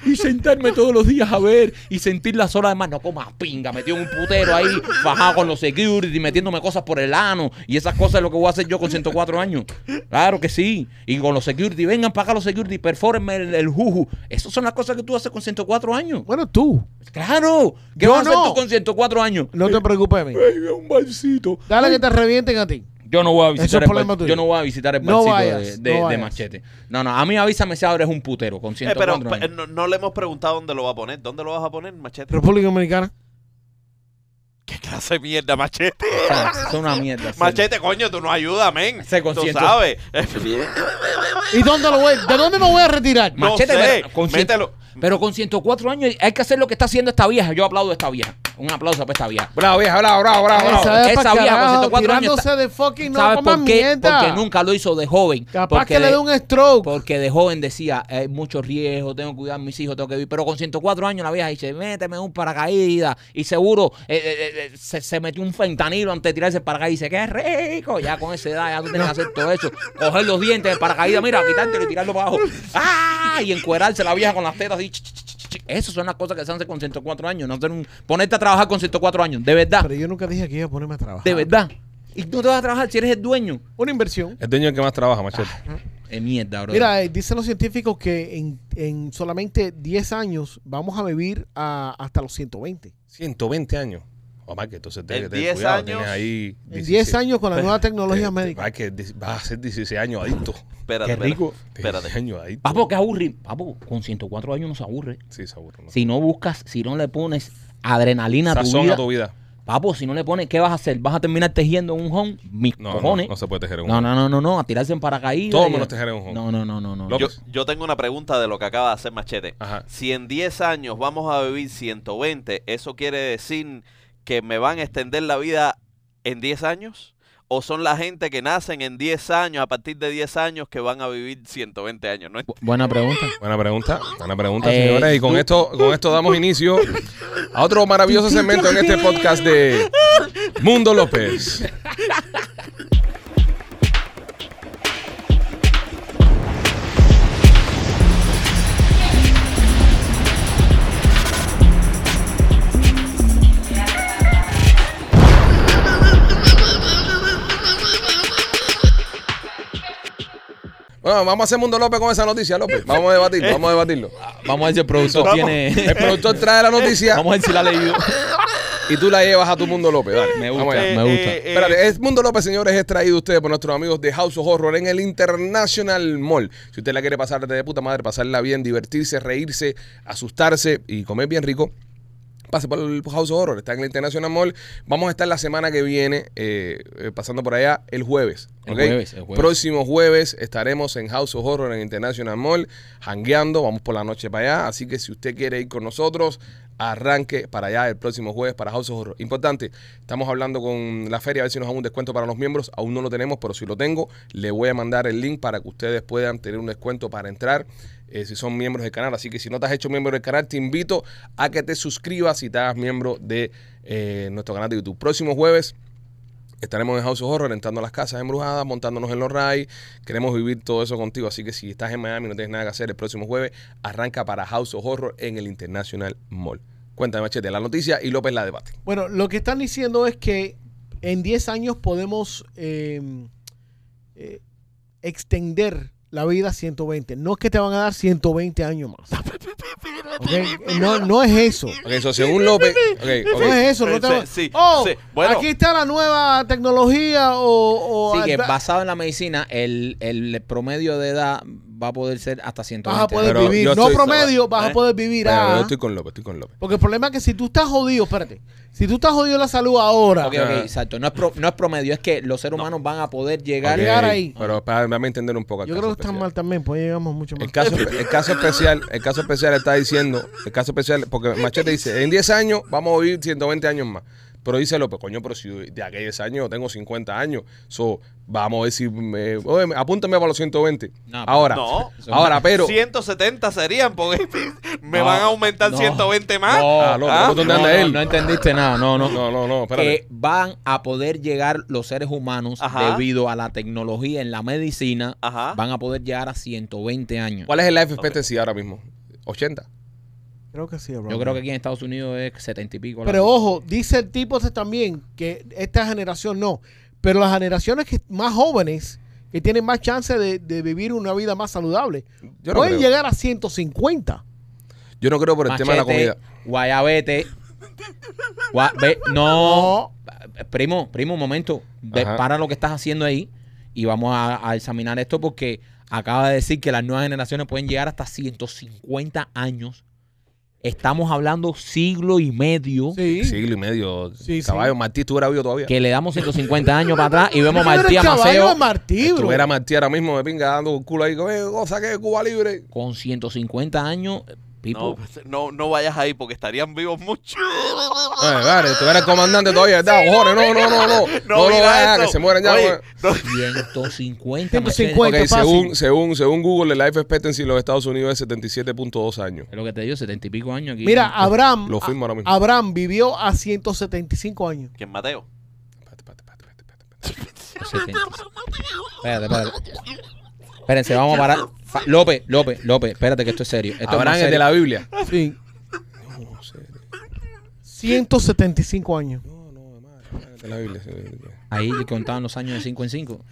y sentarme todos los días a ver y sentir las horas de mar. No comas pinga, metido en un putero ahí, fajado con los security, metiéndome cosas por el ano. Y esas cosas es lo que voy a hacer yo con 104 años. Claro que sí. Y con los security, vengan para acá los security, perfórenme el, el juju. Esas son las cosas que tú haces con 104 años. Bueno, tú. Claro. ¿Qué Yo vas a hacer no. tú con 104 años? No te preocupes. Ay, un barcito. Dale que te revienten a ti. Yo no voy a visitar, es el, bar- tuyo. yo no voy a visitar el No barcito vayas, de, no de- de machete. No, no, a mí avísame si ahora es un putero con Eh, 104 pero años. eh, no, no le hemos preguntado dónde lo va a poner. ¿Dónde lo vas a poner, machete? República Dominicana. ¿Qué clase de mierda, machete? O sea, eso es una mierda. Machete, coño, tú no ayudas, men. Con Tú sabes. ¿Y dónde lo voy? ¿De dónde me voy a retirar? No Machete, sé, pero con cien- mételo. Pero con 104 años hay que hacer lo que está haciendo esta vieja. Yo aplaudo a esta vieja. Un aplauso para esta vieja. Bravo, vieja, bravo, bravo, bravo. bravo. Esa es Esa pa' vieja con carajo, 104 años tirándose está- de fucking no ¿Sabes por qué? mierda. Porque nunca lo hizo de joven. Capaz porque que le de- dé un stroke. Porque de joven decía, hay mucho riesgo, tengo que cuidar a mis hijos, tengo que vivir. Pero con 104 años la vieja dice, méteme un paracaídas. Y seguro eh, eh, eh, se, se metió un fentanilo antes de tirarse el paracaídas. Y dice, qué rico. Ya con esa edad ya tú tienes que hacer todo eso. Coger los dientes del paracaídas, mira, quitártelo y tirarlo para abajo. ¡Ah! Y encuerarse la vieja con las tetas así. ch, ch, ch, ch. Esas son las cosas que se hacen con 104 años. No hacer un- ponerte a trabajar con 104 años. De verdad. Pero yo nunca dije que iba a ponerme a trabajar. De verdad. Y no te vas a trabajar si eres el dueño. Una inversión. El dueño es el que más trabaja, machete. Es mierda, bro. Mira, eh, dicen los científicos que en, en solamente 10 años vamos a vivir a- hasta los 120. 120 años. O más que entonces tienes En que tener 10 cuidado. años- Tienes ahí En 16. 10 años con la nueva tecnología Te- médica. Vas que vas a ser 16 años adicto. Espérate, Qué espérate. rico. Espérate. 16 años adicto. Papo, que aburre. Papo, con 104 años no se aburre. Sí, seguro. ¿no? Si no buscas, si no le pones adrenalina a tu vida. a tu vida. Papo, si no le pones, ¿qué vas a hacer? ¿Vas a terminar tejiendo en un home? Mis No, cojones. no se puede tejer en un No, no, no, no, no, a tirarse en paracaídas. Todo menos tejer en un home. No, no, no, no, no. Yo, yo tengo una pregunta de lo que acaba de hacer Machete. Ajá. Si en 10 años vamos a vivir 120, ¿eso quiere decir que me van a extender la vida en 10 años? ¿O son la gente que nacen en 10 años, a partir de 10 años, que van a vivir 120 años? ¿no? Bu- Buena pregunta. Buena pregunta, buena pregunta, Eh, señores. Y con esto, con esto damos [laughs] inicio a otro maravilloso segmento en este podcast de Mundo López. Bueno, vamos a hacer Mundo López con esa noticia, López. [laughs] Vamos a debatirlo, vamos a debatirlo. Vamos a ver si el productor tiene. El productor trae la noticia Vamos a ver si la ha leído. y tú la llevas a tu Mundo López. Dale, Me gusta, me gusta. eh, Espérate, es Mundo López, señores, es traído a ustedes por nuestros amigos de House of Horror en el International Mall. Si usted la quiere pasar de puta madre, pasarla bien, divertirse, reírse, asustarse y comer bien rico, pase el House of Horror. Está en el International Mall. Vamos a estar la semana que viene eh, eh, pasando por allá el jueves. El jueves, el jueves. Próximo jueves estaremos en House of Horror en International Mall, hangueando. Vamos por la noche para allá. Así que si usted quiere ir con nosotros, arranque para allá el próximo jueves para House of Horror. Importante, estamos hablando con la feria a ver si nos dan un descuento para los miembros. Aún no lo tenemos, pero si lo tengo, le voy a mandar el link para que ustedes puedan tener un descuento para entrar. eh, si son miembros del canal, así que si no te has hecho miembro del canal, te invito a que te suscribas y te hagas miembro de eh, nuestro canal de YouTube. Próximo jueves Estaremos en House of Horror, entrando a las casas embrujadas, montándonos en los rides. Queremos vivir todo eso contigo. Así que si estás en Miami y no tienes nada que hacer, el próximo jueves arranca para House of Horror en el International Mall. Cuéntame, Machete, la noticia y López la debate. Bueno, lo que están diciendo es que en 10 años podemos eh, eh, extender la vida a 120. No es que te van a dar 120 años más. [laughs] No, no es eso. Ok, eso según López. [laughs] No es eso. No Sí, te- sí, oh, sí. Bueno. aquí está la nueva tecnología o... o Sí, que basado en la medicina, el, el promedio de edad va a poder ser hasta 120. vas a poder Pero vivir. No promedio, vas a ¿Eh? poder vivir. Pero yo estoy con López, estoy con López. Porque el problema es que si tú estás jodido, espérate. Si tú estás jodido en la salud ahora, Ok, ok, Ah. exacto. No es, pro- no es promedio, es que los seres humanos van a poder llegar. Ahí. Pero para, entender un poco. el yo caso creo que están mal también, pues llegamos mucho más. El caso, el caso especial, el caso especial está diciendo, el caso especial, porque Machete dice, en 10 años vamos a vivir 120 años más. Pero dice López, coño, pero si de aquellos años yo tengo 50 años, so, vamos a ver si me, oye, apúntame para los 120. No, ahora, No. [laughs] ahora, pero 170 serían porque [laughs] me No, van a aumentar no. 120 más. No, Ah, loco, Ah, ¿por dónde no, anda no, él? no entendiste nada, no, no. no, no, no, espérate. que van a poder llegar los seres humanos Ajá. debido a la tecnología en la medicina, Ajá. van a poder llegar a 120 años. ¿Cuál es el life expectancy ahora mismo? 80. Creo que sí, bro. Yo creo que aquí en Estados Unidos es 70 y pico. Pero ojo, dice el tipo también que esta generación no. Pero las generaciones que más jóvenes, que tienen más chance de, de vivir una vida más saludable, Yo no pueden creo. llegar a 150. Yo no creo por el tema de la comida. Guayabete. Gua- [laughs] ve- no. Primo, primo, un momento. Ve- Ajá. para lo que estás haciendo ahí y vamos a, a examinar esto porque acaba de decir que las nuevas generaciones pueden llegar hasta 150 años. Estamos hablando siglo y medio Sí. Siglo y medio. Sí, sí. Caballo, Martí estuviera vivo todavía. que le damos 150 años para atrás y vemos a Martí caballo Maceo de Martí, bro. Estuviera Martí ahora mismo, me pinga dando culo ahí. "Eh, Cosa que es Cuba libre. con 150 años. No, Pipo, no, no vayas ahí porque estarían vivos mucho. Eh, vale, tú eres el comandante todavía, ¿verdad? Ojones, no, no, no, [laughs] no. No, no, eso. que se mueran ya. Oye, güey. 150. machete. 150. Ok, fácil. según, según, según Google, el life expectancy en los Estados Unidos es 77.2 años. Es lo que te digo, 70 y pico años aquí. Mira, [laughs] Abraham, Lo firmo ahora mismo. Abraham vivió a 175 años. ¿Quién Mateo? Espérate, espérate, espérate, espérate, espérate. 70. Espérate, espérate. Espérense, vamos a parar. Fa- López, López, López, espérate que esto es serio. Esto es Abraham más es de serio. la Biblia. Sí. No, sé. 175 años. No, no, es de la Biblia. sí. Ahí contaban los años de 5 en 5.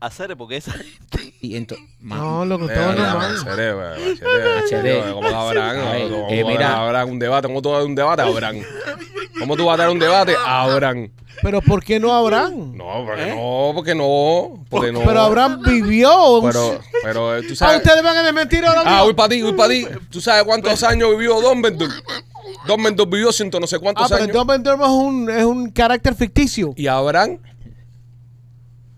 Hacer porque esa [laughs] Y entonces. No, Eh, todo Abraham, normal. Machete. machete, ¿Cómo que ¿Cómo eh, mira. Abraham un debate? ¿Cómo tú vas a dar un debate, Abraham? ¿Cómo tú vas a dar un debate, Abraham? Pero ¿por qué no Abraham? No, porque no, porque no, porque no. Pero Abraham vivió. Pero, pero eh, tú Ah, sabes. ustedes van a desmentir ahora Ah, mismo. voy para ti, voy para ti. ¿Tú sabes cuántos años vivió Dumbledore? Dumbledore vivió ciento no sé Ah, cuántos pero años. Dumbledore es un, es un carácter ficticio. ¿Y Abraham?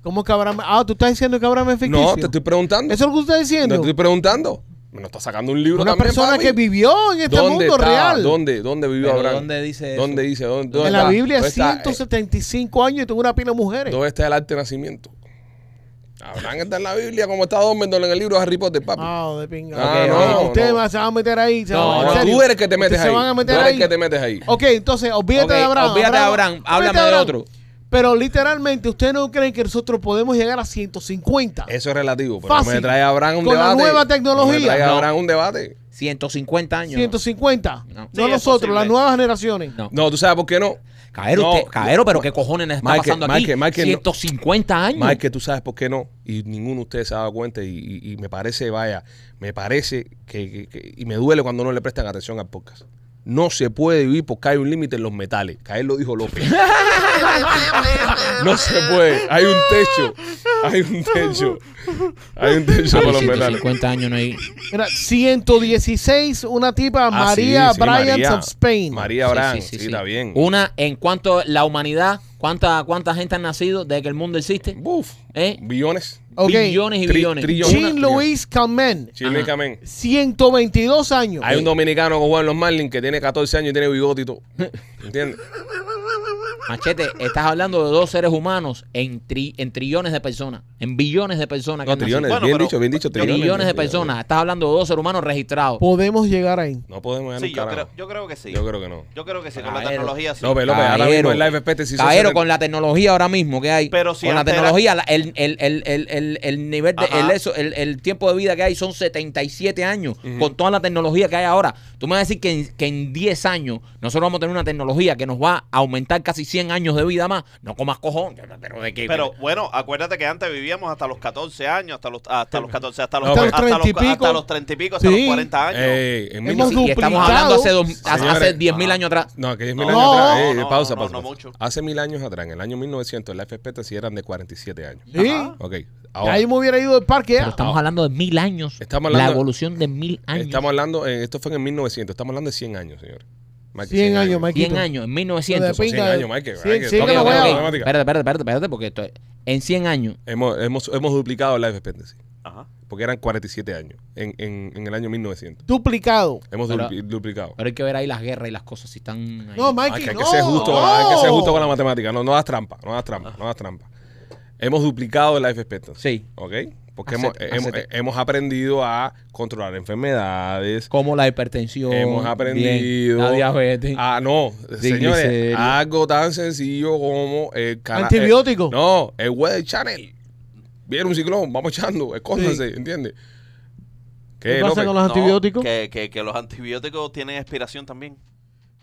¿Cómo que Abraham? Ah, tú estás diciendo que Abraham es ficticio. No, te estoy preguntando. ¿Eso es lo que usted está Te diciendo? estoy preguntando. Me lo está sacando un libro Una también, persona que vivió en este ¿Dónde mundo está? real. ¿Dónde, dónde vivió Pero Abraham? ¿dónde dice eso? ¿Dónde dice? ¿Dónde, dónde En la? Biblia, ¿Dónde está? 175 años y tuvo una pila de mujeres. ¿Dónde está el arte de nacimiento? Abraham está en la Biblia como está Dumbledore en el libro de Harry Potter, papi. Ah, de pinga. Ah, no. Ustedes no. se van a meter ahí. se No, van- tú eres que te metes ahí. se van a meter tú eres ahí. que te metes ahí. Ok, entonces, olvídate de Abraham. olvídate de Abraham, háblame de otro. Pero literalmente, ¿ustedes no creen que nosotros podemos llegar a 150? Eso es relativo. Pero Fácil. me trae a Abraham un Con la nueva tecnología. No me trae a No. Abraham un debate. 150 años. 150. No. No, Sí, es nosotros, posible. las nuevas generaciones. No. No, ¿tú sabes por qué no? Caero, No. usted, Caero, pero qué cojones está Mike, pasando aquí. Mike, Mike, no. 150 años. Más que tú sabes por qué no. Y ninguno de ustedes se ha dado cuenta. Y, y- y me parece, vaya, me parece que, que- que- Y me duele cuando no le prestan atención al podcast. No se puede vivir porque hay un límite en los metales. Caer lo dijo López. no se puede. Hay un techo. Hay un techo. Hay un techo para los metales. 150 años no hay. Era 116, una tipa, Ah, María sí, sí, Bryant María. of Spain. María Sí, sí, Sí, sí, sí. está bien. Una, en cuanto a la humanidad, ¿cuánta, ¿cuánta gente han nacido desde que el mundo existe? Buf. ¿Eh? Billones. Ok. Billones y Tri- billones. Jean Louis Calment, Chimicamente. 122 años. Hay un dominicano que juega en los Marlins que tiene 14 años y tiene bigote y todo. [laughs] ¿Entiendes? Machete, estás hablando de dos seres humanos en, tri- en trillones de personas, en billones de personas. que No, nacido. trillones. Bueno, bien pero- dicho, bien dicho. Trillones, Trillones de personas. Estás hablando de dos seres humanos registrados. Podemos llegar ahí. No podemos ganar Sí, yo creo, yo creo que sí. Yo creo que no. Yo creo que sí, con la tecnología sí. López, López, ahora mismo el live expectancy son Caballero, 70. con la tecnología ahora mismo que hay, Pero si con la era- tecnología, la- el, el, el, el, el, el nivel de, el, eso, el, el tiempo de vida que hay son 77 años, con toda la tecnología que hay ahora. Tú me vas a decir que en, que en 10 años nosotros vamos a tener una tecnología que nos va a aumentar casi 100 años de vida más. No comas cojón, pero de qué. Pero bueno, acuérdate que antes vivíamos hasta los 14 años, hasta los, hasta los 14, hasta los, No, pero- hasta, los, 30 y pico. hasta los 30 y pico, hasta Sí. los 40 años. Ey, en mil- Hemos Sí, y estamos duplicado. hablando hace, dos, hace, Señores, hace 10 mil ajá. años atrás. No, que 10 mil No, años no, atrás. Eh, no, pausa, no, pausa. no pausa. mucho. Hace mil años atrás, en el año 1900, el life expectancy eran de 47 años. Sí. Ajá. Ok. Ahora, ahí me hubiera ido del parque Pero ya. estamos hablando de mil años. Estamos la hablando- evolución de mil años. estamos hablando, eh, esto fue en 1900, estamos hablando de 100 años, señor. Mike, 100 años, Mike. 100 años, en 1900. Lo de 100 pinga. años, Mike. Sí, hay que- sí, no, que no, lo no, veo. no, Ok, matemática. Espérate, espérate, espérate, espérate, porque esto, en 100 años, Hemos, hemos, hemos duplicado el life expectancy. Ajá. porque eran 47 años en, en, en el año 1900. Duplicado. Hemos Pero- dupli- duplicado. Pero hay que ver ahí las guerras y las cosas, si están ahí. No, Mikey, que hay no. que ser justo, con la- hay que ser justo con la no. matemática. No, no das trampa, no das trampa, no das trampa. Hemos duplicado el life expectancy. Sí. ¿Ok? Porque hemos, hemos, hemos aprendido a controlar enfermedades. Como la hipertensión. Hemos aprendido. bien, la diabetes. Ah, no, señores, algo tan sencillo como el Antibiótico. eh, no, el Weather Channel. Viene un ciclón, vamos echando, escóndanse, ¿entiendes? ¿Qué pasa López? con los No, antibióticos? Que, que, que los antibióticos tienen expiración también.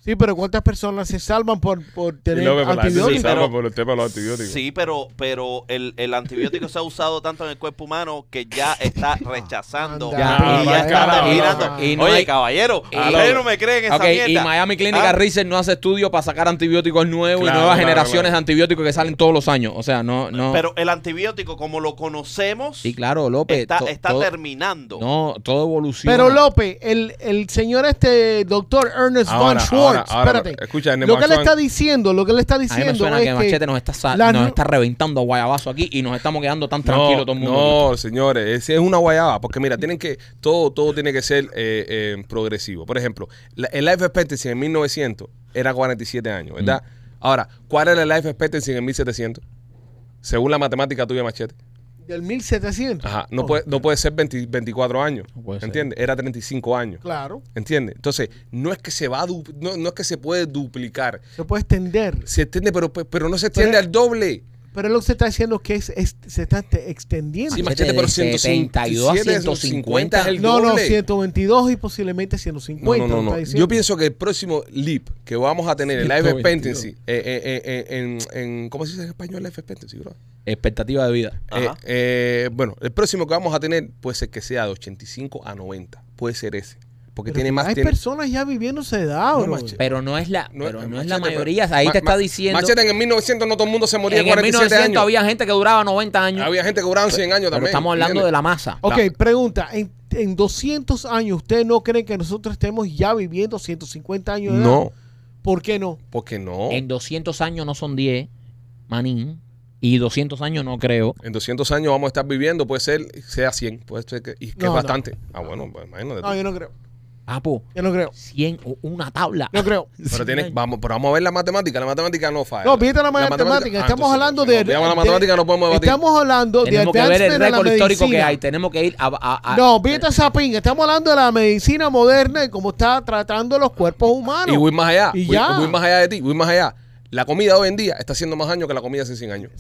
Sí, pero ¿cuántas personas se salvan por, por tener se antibióticos? salva pero- por el tema de los antibióticos. Sí, pero, pero el, el antibiótico se ha usado tanto en el cuerpo humano que ya está [laughs] rechazando. Anda, y ya está terminando. Y no Oye, hay- caballero, ustedes no me creen esa Ok, mierda. y Miami Clinical Ah. Research no hace estudios para sacar antibióticos nuevos Claro, y nuevas claro, generaciones claro. de antibióticos que salen todos los años. O sea, no, no. Pero el antibiótico, como lo conocemos, sí, claro, López. está, to- está todo- terminando. No, todo evoluciona. Pero López, el, el señor este doctor Ernest Ahora, von Schwartz, ahora, ahora, espérate. escucha, lo que le Mark está diciendo, lo que le está a mí me diciendo suena es que Machete nos está, la nos está reventando a guayabazo aquí y nos estamos quedando tan tranquilos todo el mundo. No, señores, ese es una guayaba, porque mira, tienen que todo todo tiene que ser eh, eh, progresivo. Por ejemplo, la- el life expectancy en 1900 era 47 años, ¿verdad? Mm. Ahora, ¿cuál era el life expectancy en 1700? Según la matemática tuya, Machete. Del 1700. Ajá, no, Oh, puede, no puede ser 20 24 años, No puede ser. ¿entiendes? Era 35 años. Claro, ¿Entiendes? Entonces, no es que se va a du- no, no es que se puede duplicar. se puede extender. Se extiende, pero, pero no se extiende Pero- al doble. Pero lo que se está diciendo que es, es- se está te- extendiendo. Sí, Machete, pero de 152 72 a 150 es el no, no, doble. 122 y posiblemente No, 150. no, no, no. está diciendo. Yo pienso que el próximo leap que vamos a tener, el life 122. expectancy, eh, eh, eh, en, en- ¿cómo se dice en español life expectancy, bro? Expectativa de vida. Eh, Ajá. eh, bueno, el próximo que vamos a tener puede ser que sea de 85 a 90. Puede ser ese. Porque Pero tiene más... Hay tiene- personas ya viviendo esa edad, No. Pero no es la, No, pero es la mayoría. pero- Ahí Ma- te está diciendo. Machete, en el 1900 no todo el mundo se moría en de el 47 1900 años. había gente que duraba 90 años. Había gente que duraban 100 años pero también. estamos hablando de la masa. Ok, pregunta. En, en 200 años, ¿ustedes no creen que nosotros estemos ya viviendo 150 años de edad? No, ¿Por qué no? porque no. En 200 años no son 10, manín. Y 200 años no creo. En 200 años vamos a estar viviendo, puede ser, sea 100, puede ser que, y que No, es no. bastante. Ah, bueno, pues imagínate. tú. No, yo no creo. Ah, pues, Yo no creo. 100 o una tabla. No creo. [laughs] Pero, tienes, vamos, pero vamos a ver la matemática. La matemática no falla. No, fíjate la matemática. ah, Estamos entonces, hablando si de. olvidamos la de- matemática no podemos debatir. Estamos hablando de Tenemos que ver el advancement en la récord histórico que medicina. hay. Tenemos que ir a. a- a- No, fíjate esa pinga. Estamos hablando de la medicina moderna y cómo está tratando los cuerpos humanos. Y voy más allá. Y voy, ya. voy más allá de ti. Voy más allá. La comida hoy en día está haciendo más años que la comida hace 100 años.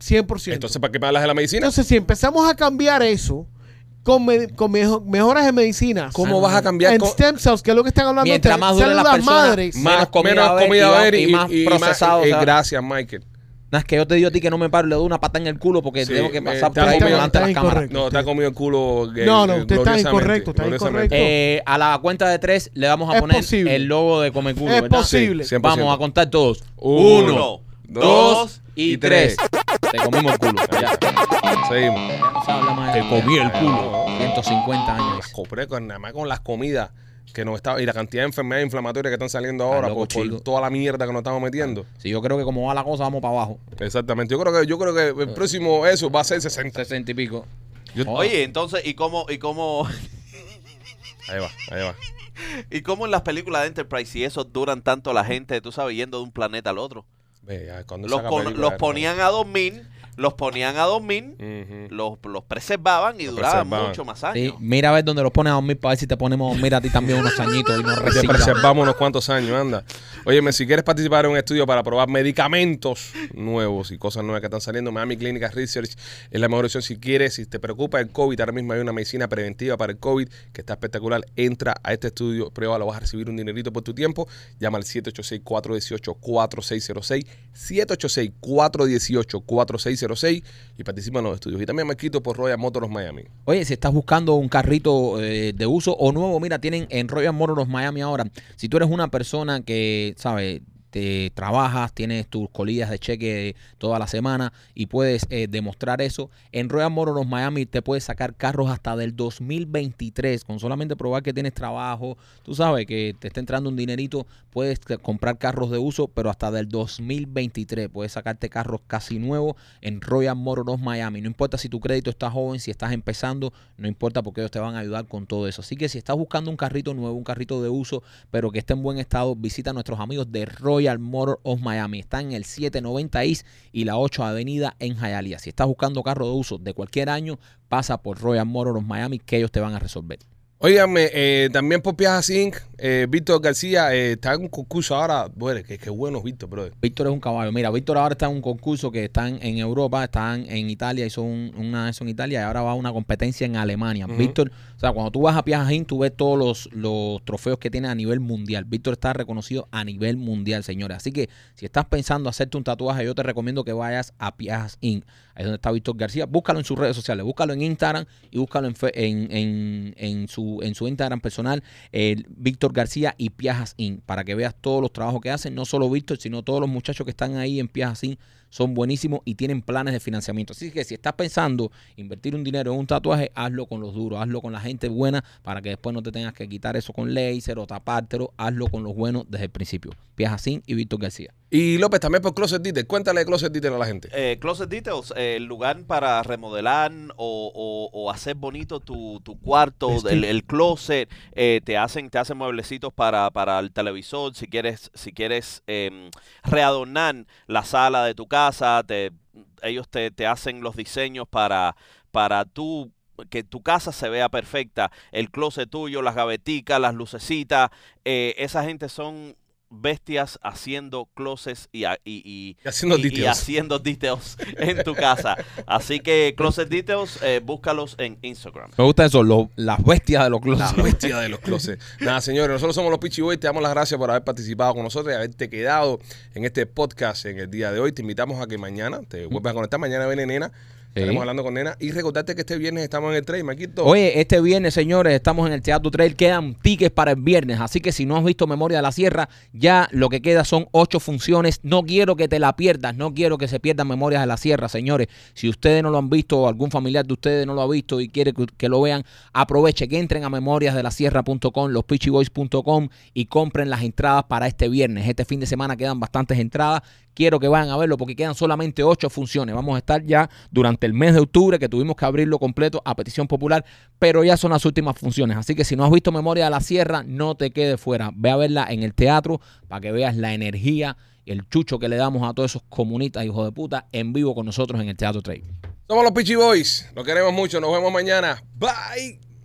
100%. Entonces, ¿para qué me hablas de la medicina? Entonces, si empezamos a cambiar eso con, me- con mejo- mejoras en medicina, ¿Cómo vas a cambiar en con stem cells, que es lo que están hablando Mientras más duren las personas, madres, más- menos comida va a haber y más y procesado, eh, o sea. gracias, Michael. No, es que yo te digo a ti que no me paro y le doy una pata en el culo porque Sí, tengo que me- pasar por ahí comido- delante de las está cámaras. incorrecto. No, te ha comido el culo. eh, No, no, eh, usted está gloriosamente, incorrecto, está gloriosamente. incorrecto. Eh, a la cuenta de tres le vamos a Es poner posible. el logo de Come Culo, Es ¿verdad? posible. Sí, 100%. Vamos a contar todos. Uno, dos y, y tres. Te comimos el culo. Ya. Seguimos. Ya no se habla más de- Te comí el culo. 150 años. Compré con, nada más con las comidas que nos está y la cantidad de enfermedades inflamatorias que están saliendo ahora loco, por, toda la mierda que nos estamos metiendo. Si yo creo que como va la cosa, vamos para abajo. Exactamente. Yo creo que yo creo que el próximo eso va a ser 60. 60 y pico. Yo- Oye, entonces, ¿y cómo, y cómo, Ahí va, ahí va. y cómo en las películas de Enterprise, si esos duran tanto la gente, tú sabes, yendo de un planeta al otro? Ve, ya, cuando Los, los ponían a dormir, los ponían a dormir, Ujú. los, los preservaban y Los duraban preservaban. mucho más Sí, años. mira a ver dónde los pones a dormir para ver si te ponemos a dormir a ti también unos añitos y nos Te preservamos unos cuantos años, anda. Óyeme, si quieres participar en un estudio para probar medicamentos nuevos y cosas nuevas que están saliendo, Miami Clinical Research es la mejor opción. Si quieres, si te preocupa el COVID, ahora mismo hay una medicina preventiva para el COVID que está espectacular. Entra a este estudio, pruébalo, vas a recibir un dinerito por tu tiempo. Llama al 786-418-4606, 786-418-4606 y participa en los estudios. Y también me quito por Royal Motors Miami. Oye, si estás buscando un carrito eh, de uso o nuevo, mira, tienen en Royal Motors Miami ahora. Si tú eres una persona que, ¿sabes? Te trabajas, tienes tus colillas de cheque toda la semana y puedes eh, demostrar eso. En Royal Motors Miami te puedes sacar carros hasta del 2023 con solamente probar que tienes trabajo. Tú sabes que te está entrando un dinerito, puedes comprar carros de uso, pero hasta del 2023 puedes sacarte carros casi nuevos en Royal Motors Miami. No importa si tu crédito está joven, si estás empezando, no importa porque ellos te van a ayudar con todo eso. Así que si estás buscando un carrito nuevo, un carrito de uso, pero que esté en buen estado, visita a nuestros amigos de Royal Motor of Miami. Están en el 790 East y la 8 Avenida en Hialeah. Si estás buscando carro de uso de cualquier año, pasa por Royal Motor of Miami que ellos te van a resolver. Óigame, eh, también por Piajas Inc., eh, Víctor García eh, está en un concurso ahora. Bueno, que, que bueno, Víctor, brother. Víctor es un caballo. Mira, Víctor ahora está en un concurso que están en Europa, están en Italia, hizo un- una eso en Italia y ahora va a una competencia en Alemania. Víctor, o sea, cuando tú vas a Piajajín, tú ves todos los, los trofeos que tiene a nivel mundial. Víctor está reconocido a nivel mundial, señores. Así que si estás pensando hacerte un tatuaje, yo te recomiendo que vayas a Piajas Inc. Ahí es donde está Víctor García. Búscalo en sus redes sociales, búscalo en Instagram y búscalo en, fe- en, en, en su, en su Instagram personal, el Víctor García y Piajas Inc. Para que veas todos los trabajos que hacen, no solo Víctor, sino todos los muchachos que están ahí en Piajas Inc. son buenísimos y tienen planes de financiamiento. Así que si estás pensando invertir un dinero en un tatuaje, hazlo con los duros, hazlo con la gente buena para que después no te tengas que quitar eso con laser o tapártelo, hazlo con los buenos desde el principio. Piajas Inc. y Víctor García. Y López, también por Closet Detail. Cuéntale de Closet Detail a la gente. Eh, Closet Details, eh, el lugar para remodelar o, o- o hacer bonito tu, tu cuarto, el closet, eh, te hacen te hacen mueblecitos para, para el televisor, si quieres si quieres em, readornar la sala de tu casa, te, ellos te, te hacen los diseños para, para tu que tu casa se vea perfecta, el closet tuyo, las gaveticas, las lucecitas, eh, esa gente son bestias haciendo closets y, a- y- y- Y haciendo y- y details. haciendo details en tu casa. Así que Closet Details, eh, búscalos en Instagram. Me gusta eso, lo- las bestias de los closets. bestia de los closets. Nada, señores, nosotros somos los Pichi Boys. Te damos las gracias por haber participado con nosotros y haberte quedado en este podcast en el día de hoy. Te invitamos a que mañana te vuelvas a conectar. Mañana viene Nena. Estaremos hablando con Nena. Y recordarte que este viernes estamos en el trade, Maquito. Oye, este viernes, señores, estamos en el Teatro Trail. Quedan tickets para el viernes. Así que si no has visto Memoria de la Sierra, ya lo que queda son ocho funciones. No quiero que te la pierdas. No quiero que se pierdan Memorias de la Sierra, señores. Si ustedes no lo han visto o algún familiar de ustedes no lo ha visto y quiere que, que lo vean, aproveche que entren a memoriasdelasierra.com, lospitchyboys.com y compren las entradas para este viernes. Este fin de semana quedan bastantes entradas. Quiero que vayan a verlo porque quedan solamente ocho funciones. Vamos a estar ya durante el mes de octubre que tuvimos que abrirlo completo a petición popular, pero ya son las últimas funciones. Así que si no has visto Memoria de la Sierra, no te quedes fuera. Ve a verla en el teatro para que veas la energía, el chucho que le damos a todos esos comunistas, hijos de puta, en vivo con nosotros en el Teatro Trade. Somos los Pichi Boys. Los queremos mucho. Nos vemos mañana. Bye.